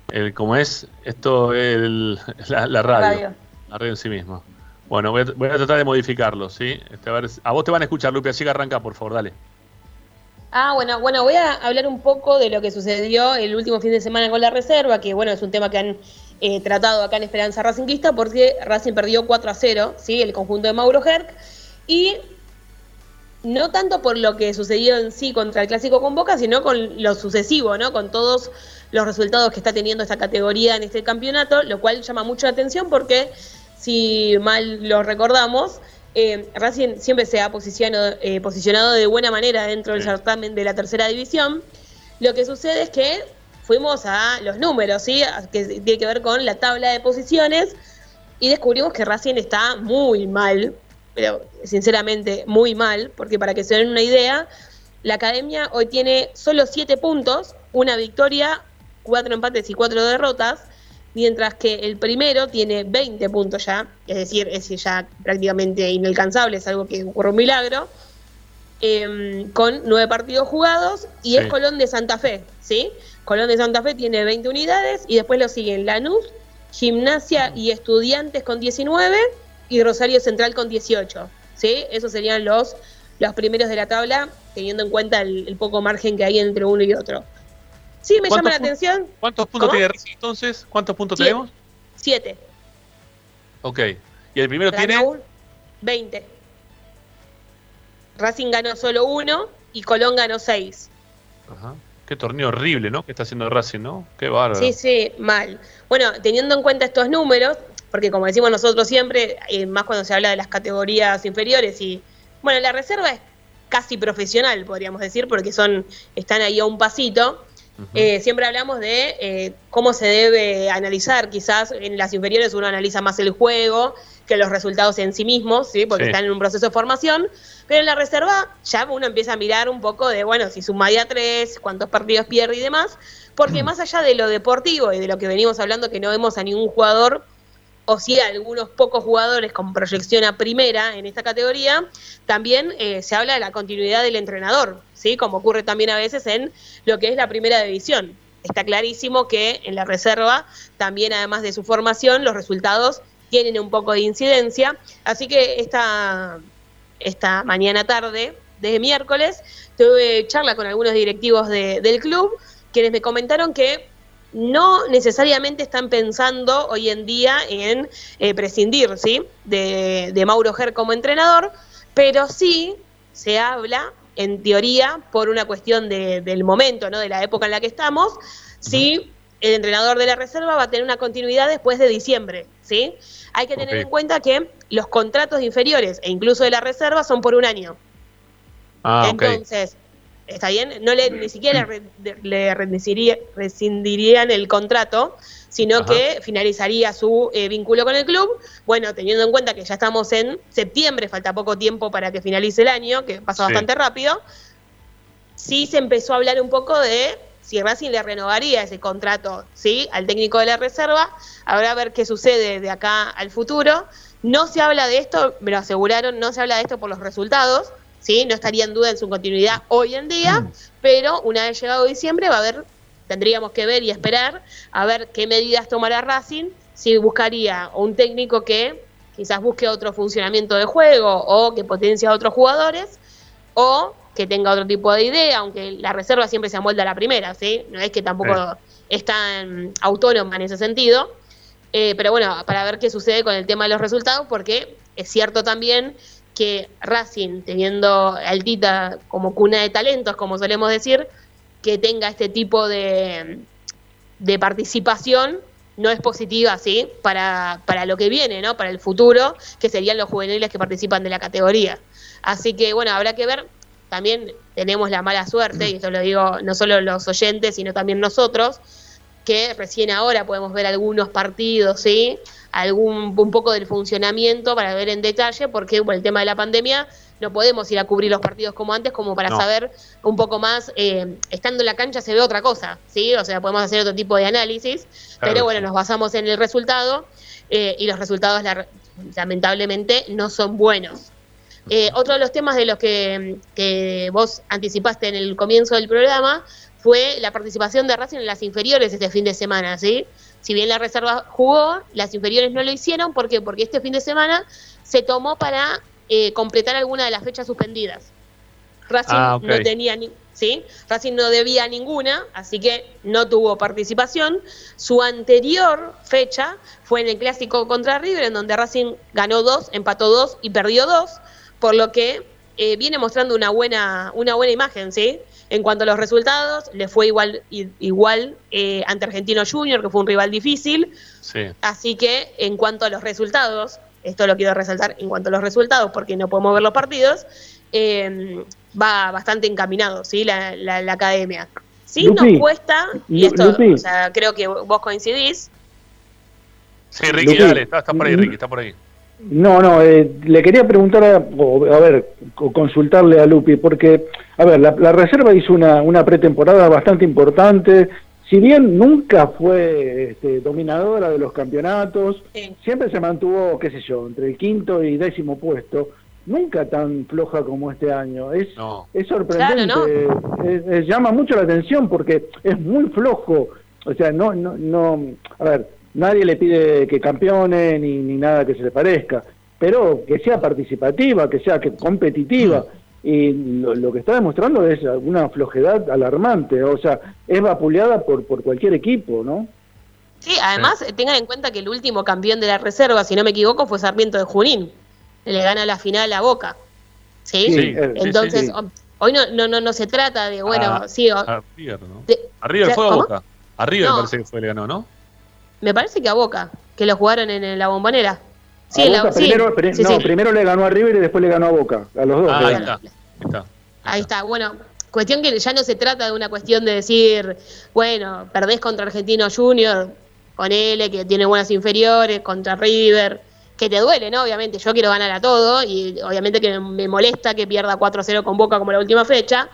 el ¿Cómo es? Esto, el, la, radio, La radio en sí misma. Bueno, voy a, tratar de modificarlo, ¿sí? Este, a, ver, a, vos te van a escuchar, Lupe, así que arranca, por favor, dale. Ah, bueno, bueno, voy a hablar un poco de lo que sucedió el último fin de semana con la reserva, que bueno, es un tema que han eh, tratado acá en Esperanza Racingista, porque Racing perdió 4 a 0, ¿sí? El conjunto de Mauro Herc. Y no tanto por lo que sucedió en sí contra el Clásico con Boca, sino con lo sucesivo, ¿no? Con todos los resultados que está teniendo esta categoría en este campeonato, lo cual llama mucho la atención porque, si mal lo recordamos, eh, Racing siempre se ha posicionado, eh, posicionado de buena manera dentro del certamen de la tercera división. Lo que sucede es que fuimos a los números, ¿sí? Que tiene que ver con la tabla de posiciones y descubrimos que Racing está muy mal pero sinceramente muy mal, porque para que se den una idea, la academia hoy tiene solo 7 puntos, una victoria, 4 empates y 4 derrotas, mientras que el primero tiene 20 puntos ya, es decir, es ya prácticamente inalcanzable, es algo que ocurre un milagro, em, con 9 partidos jugados, y es Colón de Santa Fe, ¿sí? Colón de Santa Fe tiene 20 unidades, y después lo siguen Lanús, Gimnasia y Estudiantes con 19, y Rosario Central con 18. ¿sí? Esos serían los, los primeros de la tabla, teniendo en cuenta el, poco margen que hay entre uno y otro. Sí, me llama la atención. ¿Cuántos puntos tiene Racing entonces? ¿Cuántos puntos tenemos? Siete. Ok. ¿Y el primero tiene? 20. Racing ganó solo uno y Colón ganó seis. Ajá. Qué torneo horrible, ¿no? Que está haciendo Racing, ¿no? Qué bárbaro. Sí, sí, mal. Bueno, teniendo en cuenta estos números, porque como decimos nosotros siempre, eh, más cuando se habla de las categorías inferiores y bueno, la reserva es casi profesional, podríamos decir, porque son están ahí a un pasito. Eh, siempre hablamos de eh, cómo se debe analizar, quizás en las inferiores uno analiza más el juego, que los resultados en sí mismos, ¿sí? porque Sí. están en un proceso de formación. Pero en la reserva ya uno empieza a mirar un poco de, bueno, si suma día tres, cuántos partidos pierde y demás. Porque más allá de lo deportivo y de lo que venimos hablando, que no vemos a ningún jugador, o a algunos pocos jugadores con proyección a primera en esta categoría, también eh, se habla de la continuidad del entrenador, ¿sí? como ocurre también a veces en lo que es la primera división. Está clarísimo que en la reserva, también además de su formación, los resultados tienen un poco de incidencia. Así que esta, esta mañana tarde, desde miércoles, tuve charla con algunos directivos de- del club, quienes me comentaron que no necesariamente están pensando hoy en día en eh, prescindir ¿sí? de, de Mauro Ger como entrenador, pero sí se habla, en teoría, por una cuestión de- del momento, ¿no? de la época en la que estamos, si el entrenador de la reserva va a tener una continuidad después de diciembre. ¿sí? Hay que tener en cuenta que los contratos inferiores e incluso de la reserva son por un año. Ah. Entonces, ¿está bien? No le, ni siquiera le, re- le rescindiría- rescindirían el contrato, sino Ajá. que finalizaría su eh, vínculo con el club. Bueno, teniendo en cuenta que ya estamos en septiembre, falta poco tiempo para que finalice el año, que pasa Sí. bastante rápido, sí se empezó a hablar un poco de si Racing le renovaría ese contrato ¿sí? al técnico de la reserva. Habrá a ver qué sucede de acá al futuro. No se habla de esto, me lo aseguraron, no se habla de esto por los resultados, ¿sí? no estaría en duda en su continuidad hoy en día, pero una vez llegado diciembre va a haber, tendríamos que ver y esperar a ver qué medidas tomará Racing, si buscaría un técnico que quizás busque otro funcionamiento de juego o que potencie a otros jugadores, o que tenga otro tipo de idea, aunque la reserva siempre se amolda a la primera, ¿sí? No es que tampoco Sí. es tan autónoma en ese sentido. Eh, pero bueno, para ver qué sucede con el tema de los resultados, porque es cierto también que Racing, teniendo Altita como cuna de talentos, como solemos decir, que tenga este tipo de, de participación no es positiva, ¿sí? Para, para lo que viene, ¿no? Para el futuro, que serían los juveniles que participan de la categoría. Así que, bueno, habrá que ver. También tenemos la mala suerte, y esto lo digo no solo los oyentes, sino también nosotros, que recién ahora podemos ver algunos partidos, ¿sí? Algún, un poco del funcionamiento para ver en detalle, porque por el tema de la pandemia no podemos ir a cubrir los partidos como antes, como para No. saber un poco más, eh, estando en la cancha se ve otra cosa, ¿sí? O sea, podemos hacer otro tipo de análisis, Claro. pero bueno, nos basamos en el resultado eh, y los resultados la- lamentablemente no son buenos. Eh, otro de los temas de los que, que vos anticipaste en el comienzo del programa fue la participación de Racing en las inferiores este fin de semana, ¿sí? Si bien la reserva jugó, las inferiores no lo hicieron, ¿por qué? Porque este fin de semana se tomó para eh, completar alguna de las fechas suspendidas. Racing Ah, no tenía ni, ¿sí? Racing no debía ninguna, así que no tuvo participación. Su anterior fecha fue en el clásico contra River, en donde Racing ganó dos, empató dos y perdió dos, por lo que eh, viene mostrando una buena, una buena imagen, ¿sí? En cuanto a los resultados, le fue igual, i- igual eh, ante Argentino Junior, que fue un rival difícil. Sí. Así que en cuanto a los resultados, esto lo quiero resaltar, en cuanto a los resultados, porque no podemos ver los partidos, eh, va bastante encaminado, ¿sí? La, la- la academia. Sí Lupi, nos cuesta, y esto, o sea, creo que vos coincidís, Sí, Ricky, dale, está, está por ahí, Ricky, está por ahí. No, no, eh, le quería preguntar, a, o, a ver, o consultarle a Lupi, porque, a ver, la, la reserva hizo una, una pretemporada bastante importante, si bien nunca fue este, dominadora de los campeonatos, siempre se mantuvo, qué sé yo, entre el quinto y décimo puesto, nunca tan floja como este año. Es, es sorprendente, Claro, es- es- llama mucho la atención porque es muy flojo. O sea, no, no, no, a ver, nadie le pide que campeone ni, ni nada que se le parezca, pero que sea participativa, que sea que competitiva. Y lo, lo que está demostrando es una flojedad alarmante, o sea, es vapuleada por, por cualquier equipo, ¿no? Sí, además eh, tengan en cuenta que el último campeón de la reserva, si no me equivoco, fue Sarmiento de Junín. Le gana la final a Boca. ¿Sí? Sí, sí, Entonces, sí, sí. ho- hoy no, no, no, no se trata de, bueno, Ah, sí, o- a River, ¿no? de- A River o sea, fue a ¿cómo? Boca. A River No. parece que fue, le ganó, ¿no? Me parece que a Boca, que lo jugaron en, en la bombonera. Sí, en la- sí, primero, sí, no, sí. primero le ganó a River y después le ganó a Boca, a los dos. Ah, ahí está. Ahí está. Ahí está, bueno, cuestión que ya no se trata de una cuestión de decir, bueno, perdés contra Argentino Junior, ponele que tiene buenas inferiores, contra River, que te duele, ¿no? Obviamente, yo quiero ganar a todo y obviamente que me molesta que pierda 4-0 con Boca como la última fecha.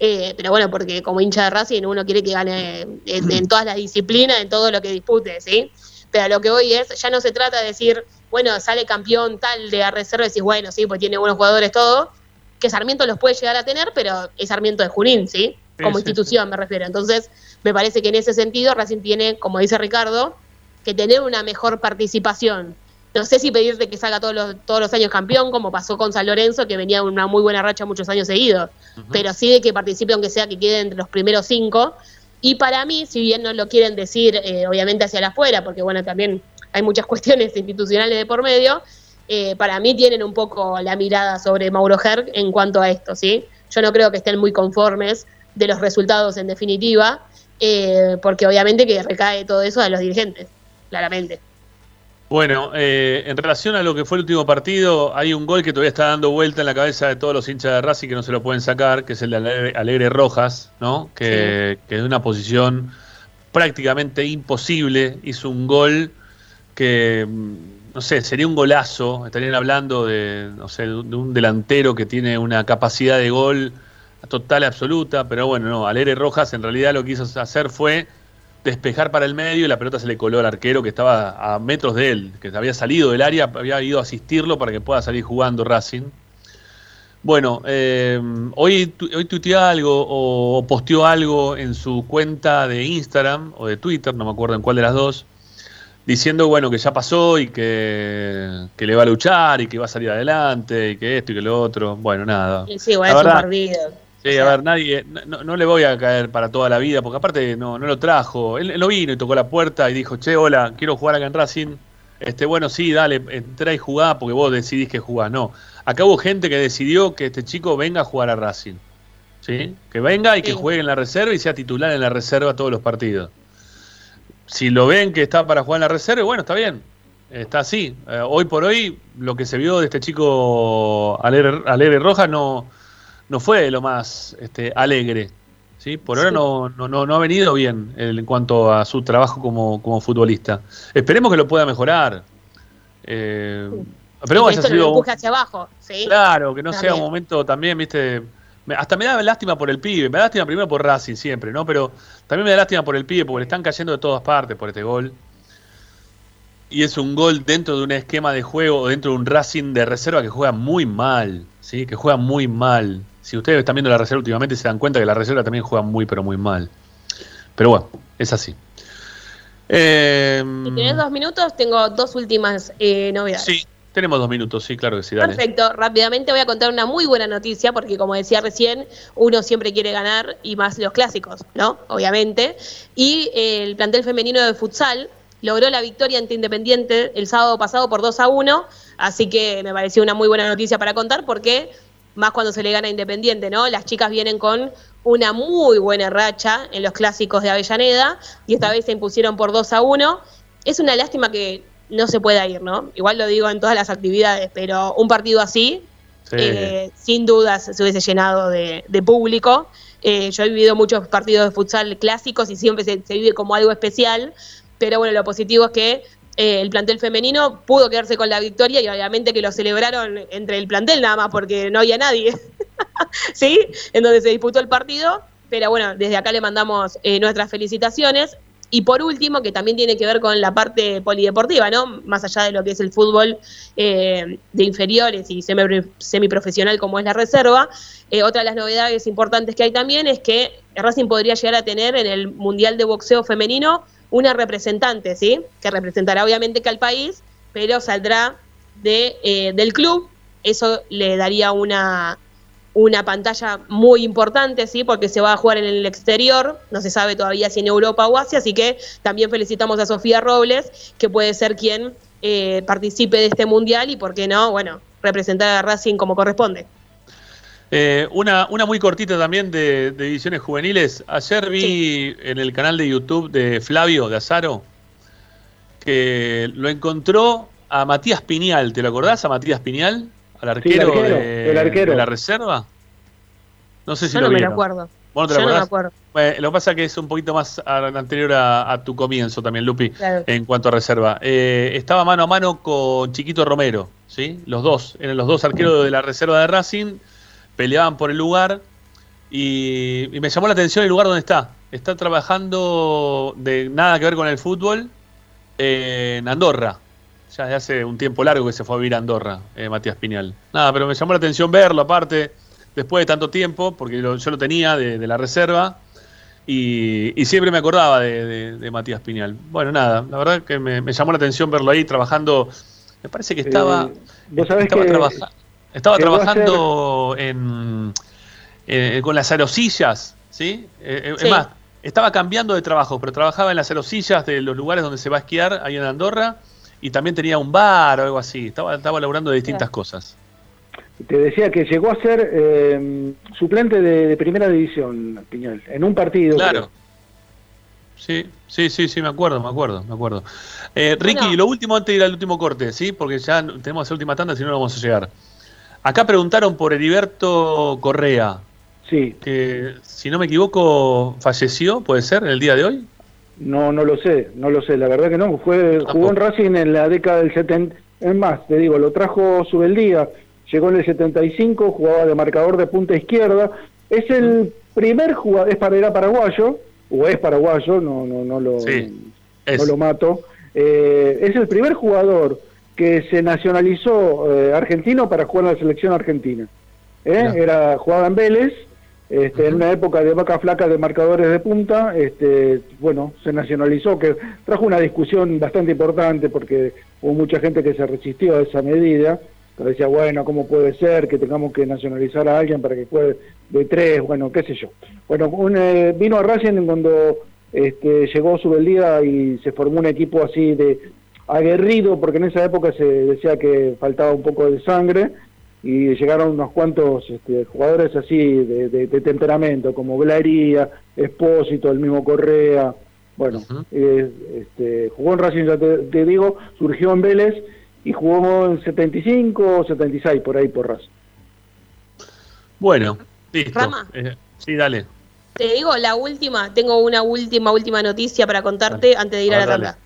Eh, pero bueno, porque como hincha de Racing uno quiere que gane en, todas las disciplinas, en todo lo que dispute, ¿sí? Pero lo que hoy es, ya no se trata de decir, bueno, sale campeón tal de la reserva y decís, bueno, sí, pues tiene buenos jugadores, todo, que Sarmiento los puede llegar a tener, pero es Sarmiento de Junín, ¿sí? Como institución me refiero. Entonces, me parece que en ese sentido Racing tiene, como dice Ricardo, que tener una mejor participación no sé si pedirte que salga todos los, todos los años campeón, como pasó con San Lorenzo, que venía una muy buena racha muchos años seguidos, pero sí de que participe, aunque sea que quede entre los primeros cinco. Y para mí, si bien no lo quieren decir, eh, obviamente hacia la afuera, porque bueno, también hay muchas cuestiones institucionales de por medio, eh, para mí tienen un poco la mirada sobre Mauro Herg en cuanto a esto, ¿sí? Yo no creo que estén muy conformes de los resultados en definitiva, eh, porque obviamente que recae todo eso a los dirigentes, claramente. Bueno, eh, en relación a lo que fue el último partido, hay un gol que todavía está dando vuelta en la cabeza de todos los hinchas de Racing que no se lo pueden sacar, que es el de Alegre, Rojas, ¿no? Que, que de una posición prácticamente imposible hizo un gol que, mm, no sé, sería un golazo. Estarían hablando de, no sé, de un delantero que tiene una capacidad de gol total absoluta, pero bueno, no, Alegre Rojas en realidad lo que quiso hacer fue despejar para el medio y la pelota se le coló al arquero que estaba a metros de él, que había salido del área, había ido a asistirlo para que pueda salir jugando Racing. Bueno, eh, hoy, hoy tuiteó algo o posteó algo en su cuenta de Instagram o de Twitter, no me acuerdo en cuál de las dos, diciendo bueno que ya pasó y que, le va a luchar y que va a salir adelante y que esto y que lo otro. Bueno, nada. Sí, bueno, es Sí, a ver, nadie, no, le voy a caer para toda la vida, porque aparte no, no lo trajo. Él, no vino y tocó la puerta y dijo, che, hola, quiero jugar acá en Racing. Este, bueno, sí, dale, entra y jugá porque vos decidís que jugás. No, acá hubo gente que decidió que este chico venga a jugar a Racing. ¿Sí? Que venga y que juegue en la reserva y sea titular en la reserva todos los partidos. Si lo ven que está para jugar en la reserva, bueno, está bien. Está así. Eh, hoy por hoy, lo que se vio de este chico Alegre, Alegre Roja no no fue lo más este, alegre. ¿sí? Por ahora no, no, no, ha venido bien en cuanto a su trabajo como, como futbolista. Esperemos que lo pueda mejorar. Eh, esperemos que haya sido. Un, hacia abajo, Claro, que no sea un momento también, viste. Hasta me da lástima por el pibe, me da lástima primero por Racing siempre, ¿no? Pero también me da lástima por el pibe porque le están cayendo de todas partes por este gol. Y es un gol dentro de un esquema de juego, dentro de un Racing de reserva que juega muy mal, ¿sí? Que juega muy mal si ustedes están viendo la reserva últimamente, se dan cuenta que la reserva también juega muy, pero muy mal. Pero bueno, es así. Eh, si tenés dos minutos, tengo dos últimas eh, novedades. Sí, tenemos dos minutos, sí, claro que sí. Perfecto, rápidamente voy a contar una muy buena noticia, porque como decía recién, uno siempre quiere ganar y más los clásicos, ¿no? Obviamente. Y el plantel femenino de futsal logró la victoria ante Independiente el sábado pasado por 2 a 1, así que me pareció una muy buena noticia para contar porque más cuando se le gana Independiente, ¿no? Las chicas vienen con una muy buena racha en los clásicos de Avellaneda y esta vez se impusieron por 2 a 1. Es una lástima que no se pueda ir, ¿no? Igual lo digo en todas las actividades, pero un partido así, eh, sin dudas, se hubiese llenado de, público. Eh, yo he vivido muchos partidos de futsal clásicos y siempre se, se vive como algo especial, pero bueno, lo positivo es que eh, el plantel femenino pudo quedarse con la victoria y obviamente que lo celebraron entre el plantel nada más porque no había nadie, ¿sí? En donde se disputó el partido, pero bueno, desde acá le mandamos eh, nuestras felicitaciones. Y por último, que también tiene que ver con la parte polideportiva, ¿no? Más allá de lo que es el fútbol eh, de inferiores y semiprofesional como es la reserva, otra de las novedades importantes que hay también es que Racing podría llegar a tener en el Mundial de Boxeo Femenino una representante, ¿sí? Que representará obviamente que al país, pero saldrá de, eh, del club. Eso le daría una, una pantalla muy importante, ¿sí? Porque se va a jugar en el exterior, no se sabe todavía si en Europa o Asia, así que también felicitamos a Sofía Robles, que puede ser quien eh, participe de este mundial y, ¿por qué no? Bueno, representar a Racing como corresponde. Eh, una, una muy cortita también de, de ediciones juveniles. Ayer vi en el canal de YouTube de Flavio de Azaro que lo encontró a Matías Piñal. ¿Te lo acordás a Matías Piñal? Al arquero, de, la reserva. No sé si Yo lo no me lo acuerdo. ¿Vos no te Yo no me acuerdo. lo que pasa es que es un poquito más anterior a, tu comienzo también, Lupi, en cuanto a reserva. Eh, estaba mano a mano con Chiquito Romero, ¿sí? Los dos, eran los dos arqueros de la reserva de Racing, peleaban por el lugar y, me llamó la atención el lugar donde está. Está trabajando de nada que ver con el fútbol en Andorra. Ya desde hace un tiempo largo que se fue a vivir a Andorra, eh, Matías Piñal. Nada, pero me llamó la atención verlo aparte, después de tanto tiempo, porque yo lo tenía de, la reserva. Y, siempre me acordaba de, Matías Piñal. Bueno, nada, la verdad que me, llamó la atención verlo ahí trabajando. Me parece que estaba. Eh, estaba, estaba trabajando en eh, con las aerosillas, ¿sí? Eh, eh, es más, estaba cambiando de trabajo, pero trabajaba en las aerosillas de los lugares donde se va a esquiar, ahí en Andorra, y también tenía un bar o algo así. Estaba, estaba laburando de distintas cosas. Te decía que llegó a ser suplente de, primera división, Piñol, en un partido. Claro. Sí, sí, sí, sí, me acuerdo, me acuerdo, me acuerdo. Ricky, lo último antes de ir al último corte, ¿sí? Porque ya tenemos la última tanda, si no, no vamos a llegar. Acá preguntaron por Heriberto Correa. Sí. Que, si no me equivoco, falleció, ¿puede ser, el día de hoy? No, no lo sé, no lo sé, la verdad que no. Fue, jugó en Racing en la década del 70. Es más, te digo, lo trajo Subeldía, llegó en el 75, jugaba de marcador de punta izquierda. Es el primer jugador, es para, era paraguayo, o es paraguayo, no, no, no, lo, no, lo mato. Eh, es el primer jugador que se nacionalizó eh, argentino para jugar en la selección argentina. ¿eh? Era jugaba en Vélez este, En una época de vaca flaca de marcadores de punta, este, bueno, se nacionalizó, que trajo una discusión bastante importante porque hubo mucha gente que se resistió a esa medida, que decía, bueno, ¿cómo puede ser que tengamos que nacionalizar a alguien para que juegue de tres? Bueno, qué sé yo. Bueno, eh, vino a Racing cuando este, llegó Subeldía y se formó un equipo así de aguerrido, porque en esa época se decía que faltaba un poco de sangre, y llegaron unos cuantos este, jugadores así de, temperamento, como Blaría, Espósito, el mismo Correa. Bueno, eh, este, jugó en Racing, ya te, digo, surgió en Vélez y jugó en 75 o 76 por ahí por Racing. Bueno, listo. Eh, sí, dale. Te digo la última, tengo una última, última noticia para contarte antes de ir a, la tanda.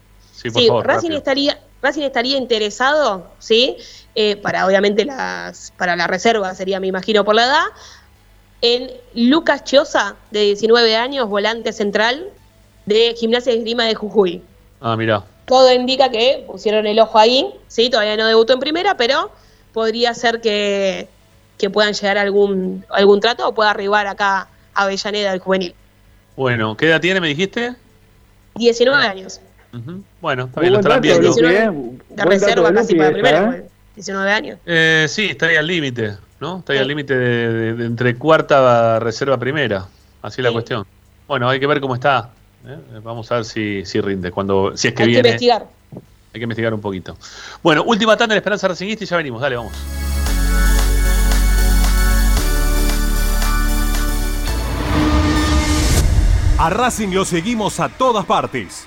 Sí, por favor, Racing estaría, Racing estaría interesado, ¿sí? Eh, para obviamente las, para la reserva sería, me imagino, por la edad, en Lucas Chiosa, de 19 años, volante central de Gimnasia de Esgrima de Jujuy. Ah, mira. Todo indica que pusieron el ojo ahí, sí, todavía no debutó en primera, pero podría ser que, puedan llegar a algún, algún trato o pueda arribar acá a Avellaneda, el juvenil. Bueno, ¿qué edad tiene, me dijiste? 19 años. Bueno, está bien, lo estarán viendo. De reserva casi para primera. ¿eh? 19 años. Eh, sí, estaría al límite, ¿no? Estaría al límite de, entre cuarta reserva primera. Así es la cuestión. Bueno, hay que ver cómo está. ¿eh? Vamos a ver si, si rinde. Cuando, si es que hay viene. Hay que investigar. Hay que investigar un poquito. Bueno, última tanda de Esperanza Racingista y ya venimos. Dale, vamos. A Racing lo seguimos a todas partes,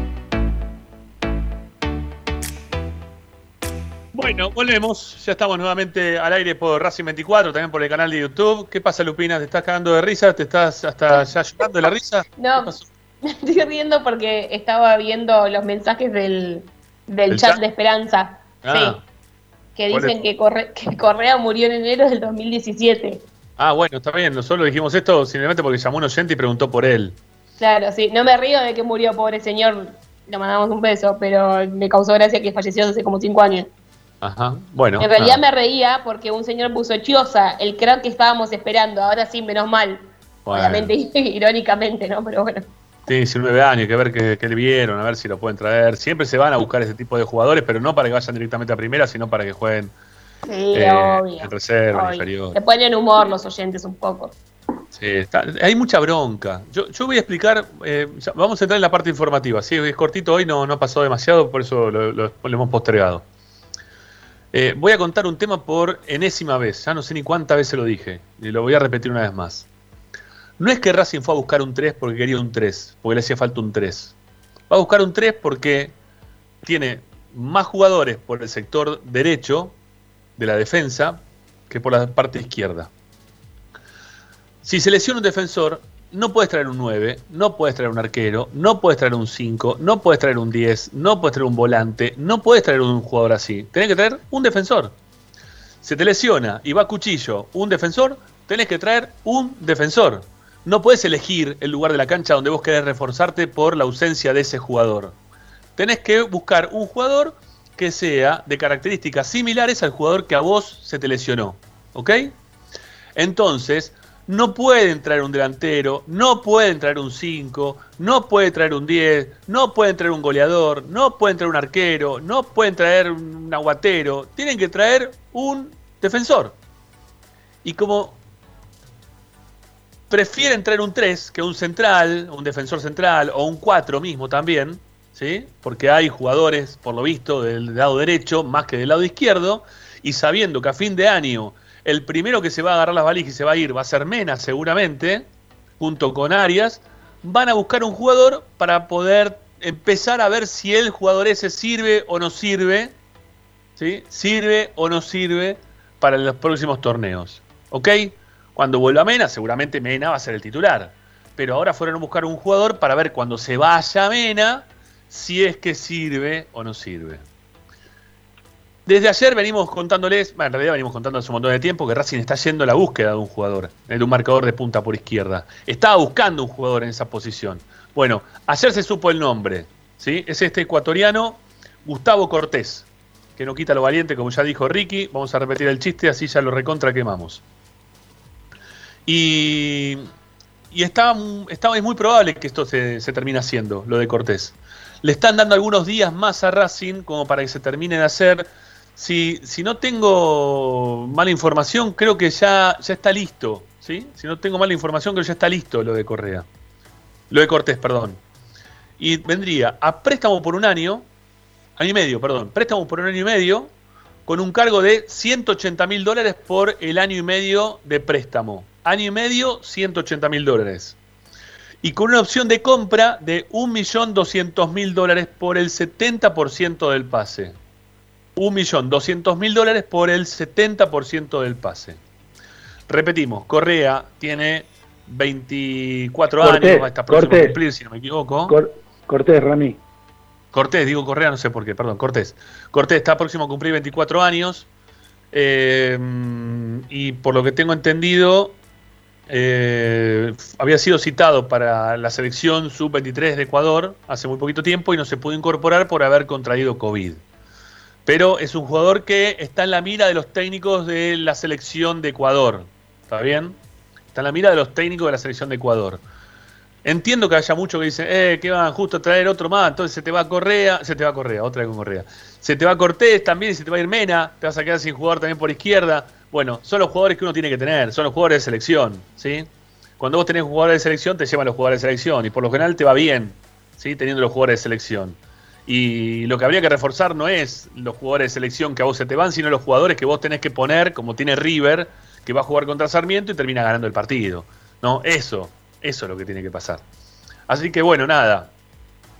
Bueno, volvemos. Ya estamos nuevamente al aire por Racing 24, también por el canal de YouTube. ¿Qué pasa, Lupina? ¿Te estás cagando de risa? ¿Te estás hasta ya llorando de la risa? No, me estoy riendo porque estaba viendo los mensajes del, del ¿El chat, chat? de Esperanza. Ah. Sí. Que ¿Cuál dicen es? que, Corre- que Correa murió en enero del 2017. Ah, bueno, está bien. Nosotros dijimos esto simplemente porque llamó un oyente y preguntó por él. Claro, sí. No me río de que murió, pobre señor. Le mandamos un beso, pero me causó gracia que falleció hace como cinco años. Ajá. Bueno. en realidad me reía porque un señor puso Chiosa, el crack que estábamos esperando. Ahora sí, menos mal. Bueno. Obviamente, irónicamente, ¿no? Pero bueno. Tiene 19 años, hay que ver qué, qué le vieron, a ver si lo pueden traer. Siempre se van a buscar ese tipo de jugadores, pero no para que vayan directamente a primera, sino para que jueguen Sí, eh, obvio. en reserva, obvio. inferior. Le ponen humor los oyentes un poco. Sí, está- hay mucha bronca. Yo, yo voy a explicar, eh, vamos a entrar en la parte informativa. Sí, es cortito hoy, no, no pasó demasiado, por eso lo, lo- lo hemos postergado. Eh, voy a contar un tema por enésima vez, ya no sé ni cuántas veces lo dije, y lo voy a repetir una vez más. No es que Racing fue a buscar un 3 porque quería un 3, porque le hacía falta un 3. Va a buscar un 3 porque tiene más jugadores por el sector derecho de la defensa que por la parte izquierda. Si se lesiona un defensor, no puedes traer un 9, no puedes traer un arquero, no puedes traer un 5, no puedes traer un 10, no puedes traer un volante, no puedes traer un jugador así. Tenés que traer un defensor. Se te lesiona y va cuchillo un defensor, tenés que traer un defensor. No puedes elegir el lugar de la cancha donde vos querés reforzarte por la ausencia de ese jugador. Tenés que buscar un jugador que sea de características similares al jugador que a vos se te lesionó. ¿Ok? Entonces, no pueden traer un delantero, no pueden traer un 5, no pueden traer un 10, no pueden traer un goleador, no pueden traer un arquero, no pueden traer un aguatero, tienen que traer un defensor. Y como prefieren traer un 3 que un central, un defensor central o un 4 mismo también, ¿sí? Porque hay jugadores, por lo visto, del lado derecho más que del lado izquierdo, y sabiendo que a fin de año el primero que se va a agarrar las valijas y se va a ir va a ser Mena seguramente, junto con Arias, van a buscar un jugador para poder empezar a ver si el jugador ese sirve o no sirve, ¿sí? Sirve o no sirve para los próximos torneos, ¿ok? Cuando vuelva Mena, seguramente Mena va a ser el titular. Pero ahora fueron a buscar un jugador para ver cuando se vaya Mena si es que sirve o no sirve. Desde ayer venimos contándoles, en realidad venimos contando hace un montón de tiempo que Racing está yendo a la búsqueda de un jugador, de un marcador de punta por izquierda. Estaba buscando un jugador en esa posición. Bueno, ayer se supo el nombre, ¿sí? Es este ecuatoriano Gustavo Cortés, que no quita lo valiente, como ya dijo Ricky. Vamos a repetir el chiste, así ya lo recontra quemamos. Y, y está- es muy probable que esto se, se termine haciendo, lo de Cortés. Le están dando algunos días más a Racing como para que se termine de hacer. Si, no tengo mala información, creo que ya, ya está listo. ¿sí? Si no tengo mala información, creo que ya está listo lo de Correa. Lo de Cortés, perdón. Y vendría a préstamo por un año, año y medio, perdón, préstamo por un año y medio, con un cargo de 180 mil dólares por el año y medio de préstamo. Año y medio, 180 mil dólares. Y con una opción de compra de 1.200.000 dólares por el 70% del pase. 1.200.000 dólares por el 70% del pase. Repetimos, Correa tiene 24 años, está próximo a cumplir, si no me equivoco. Cortés, Rami. Cortés, digo Correa, no sé por qué, perdón, Cortés. Cortés está próximo a cumplir 24 años. Eh, y por lo que tengo entendido, eh, había sido citado para la selección sub-23 de Ecuador hace muy poquito tiempo y no se pudo incorporar por haber contraído COVID. Pero es un jugador que está en la mira de los técnicos de la selección de Ecuador. ¿Está bien? Está en la mira de los técnicos de la selección de Ecuador. Entiendo que haya muchos que dicen, eh, que van justo a traer otro más, entonces se te va Correa, se te va Correa, otra vez con Correa. Se te va Cortés también, se te va a ir Mena, te vas a quedar sin jugador también por izquierda. Bueno, son los jugadores que uno tiene que tener, son los jugadores de selección, ¿sí? Cuando vos tenés jugadores de selección, te llevan los jugadores de selección y por lo general te va bien, ¿sí? Teniendo los jugadores de selección. Y lo que habría que reforzar no es los jugadores de selección que a vos se te van, sino los jugadores que vos tenés que poner, como tiene River, que va a jugar contra Sarmiento y termina ganando el partido. ¿No? Eso, eso es lo que tiene que pasar. Así que bueno, nada.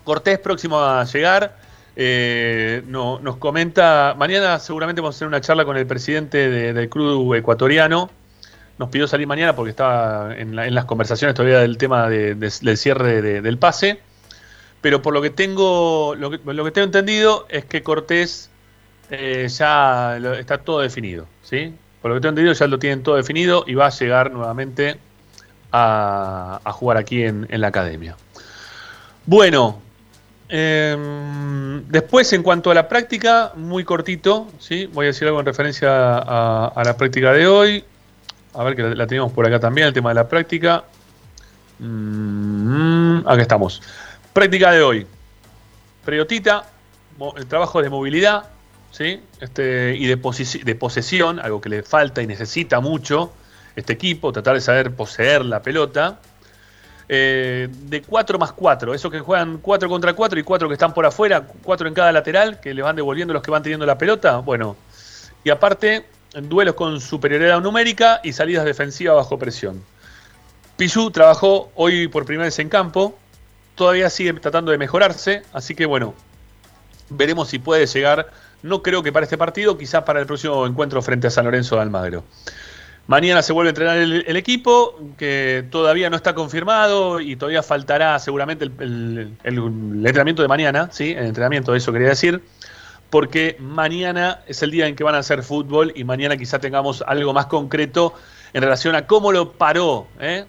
Cortés próximo a llegar. Eh, no, nos comenta, mañana seguramente vamos a hacer una charla con el presidente del club ecuatoriano. Nos pidió salir mañana porque estaba en, las conversaciones todavía del tema del cierre del pase. Pero por lo que tengo, lo que, tengo entendido es que Cortés eh, ya está todo definido, ¿sí? Por lo que tengo entendido ya lo tienen todo definido y va a llegar nuevamente a, jugar aquí en, la academia. Bueno, em, después en cuanto a la práctica, muy cortito, ¿sí? voy a decir algo en referencia a, la práctica de hoy. A ver que la, tenemos por acá también, el tema de la práctica. Mm, acá estamos. Práctica de hoy. Priotita, el trabajo de movilidad, ¿sí? este, y de, de posesión, algo que le falta y necesita mucho este equipo, tratar de saber poseer la pelota. Eh, de 4 más 4, esos que juegan 4 contra 4 y 4 que están por afuera, 4 en cada lateral, que le van devolviendo los que van teniendo la pelota. Bueno, y aparte, duelos con superioridad numérica y salidas defensivas bajo presión. Pichu trabajó hoy por primera vez en campo, todavía sigue tratando de mejorarse, así que bueno, veremos si puede llegar. No creo que para este partido, quizás para el próximo encuentro frente a San Lorenzo de Almagro. Mañana se vuelve a entrenar el, equipo, que todavía no está confirmado y todavía faltará seguramente el, entrenamiento de mañana, ¿sí? El entrenamiento, eso quería decir, porque mañana es el día en que van a hacer fútbol y mañana quizá tengamos algo más concreto en relación a cómo lo paró, ¿eh?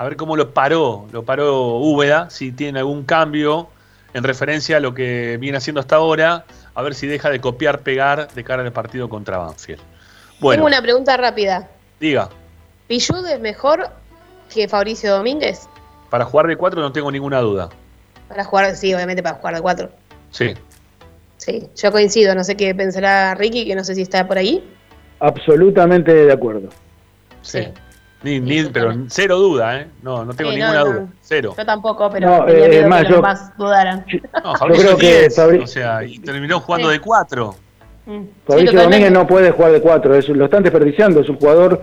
A ver cómo lo paró, lo paró Úbeda, si tiene algún cambio en referencia a lo que viene haciendo hasta ahora, a ver si deja de copiar, pegar de cara al partido contra Banfield. Tengo una pregunta rápida. Diga. ¿Pillud es mejor que Fabricio Domínguez? Para jugar de cuatro no tengo ninguna duda. Para jugar, sí, obviamente para jugar de cuatro. Sí. Sí, yo coincido, no sé qué pensará Ricky, que no sé si está por ahí. Absolutamente de acuerdo. Sí. Ni, pero cero duda, ¿eh? No, no tengo ninguna duda. Cero. Yo tampoco, pero tenía eh, miedo que los más dudaran. No, Fabricio que o sea, y terminó jugando de cuatro. Mm. Fabricio Domínguez no puede jugar de cuatro, lo están desperdiciando, es un jugador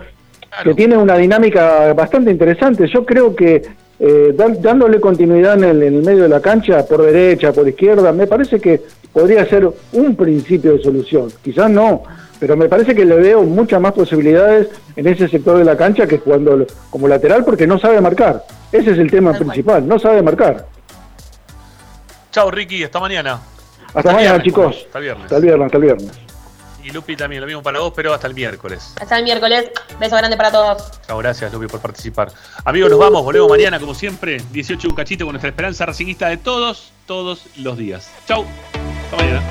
que tiene una dinámica bastante interesante. Yo creo que eh, dándole continuidad en el, medio de la cancha, por derecha, por izquierda, me parece que podría ser un principio de solución. Quizás no, pero me parece que le veo muchas más posibilidades en ese sector de la cancha que jugando como lateral porque no sabe marcar. Ese es el tema principal, no sabe marcar. Chao Ricky, hasta mañana. Hasta, mañana, chicos. Hasta el viernes. Hasta el viernes, hasta el viernes. Y Lupi también, lo mismo para vos, pero hasta el miércoles. Hasta el miércoles. Beso grande para todos. Chao, gracias Lupi por participar. Amigos, nos vamos, volvemos mañana como siempre, 18 un cachito con nuestra esperanza racingista de todos, todos los días. Chao. Hasta mañana.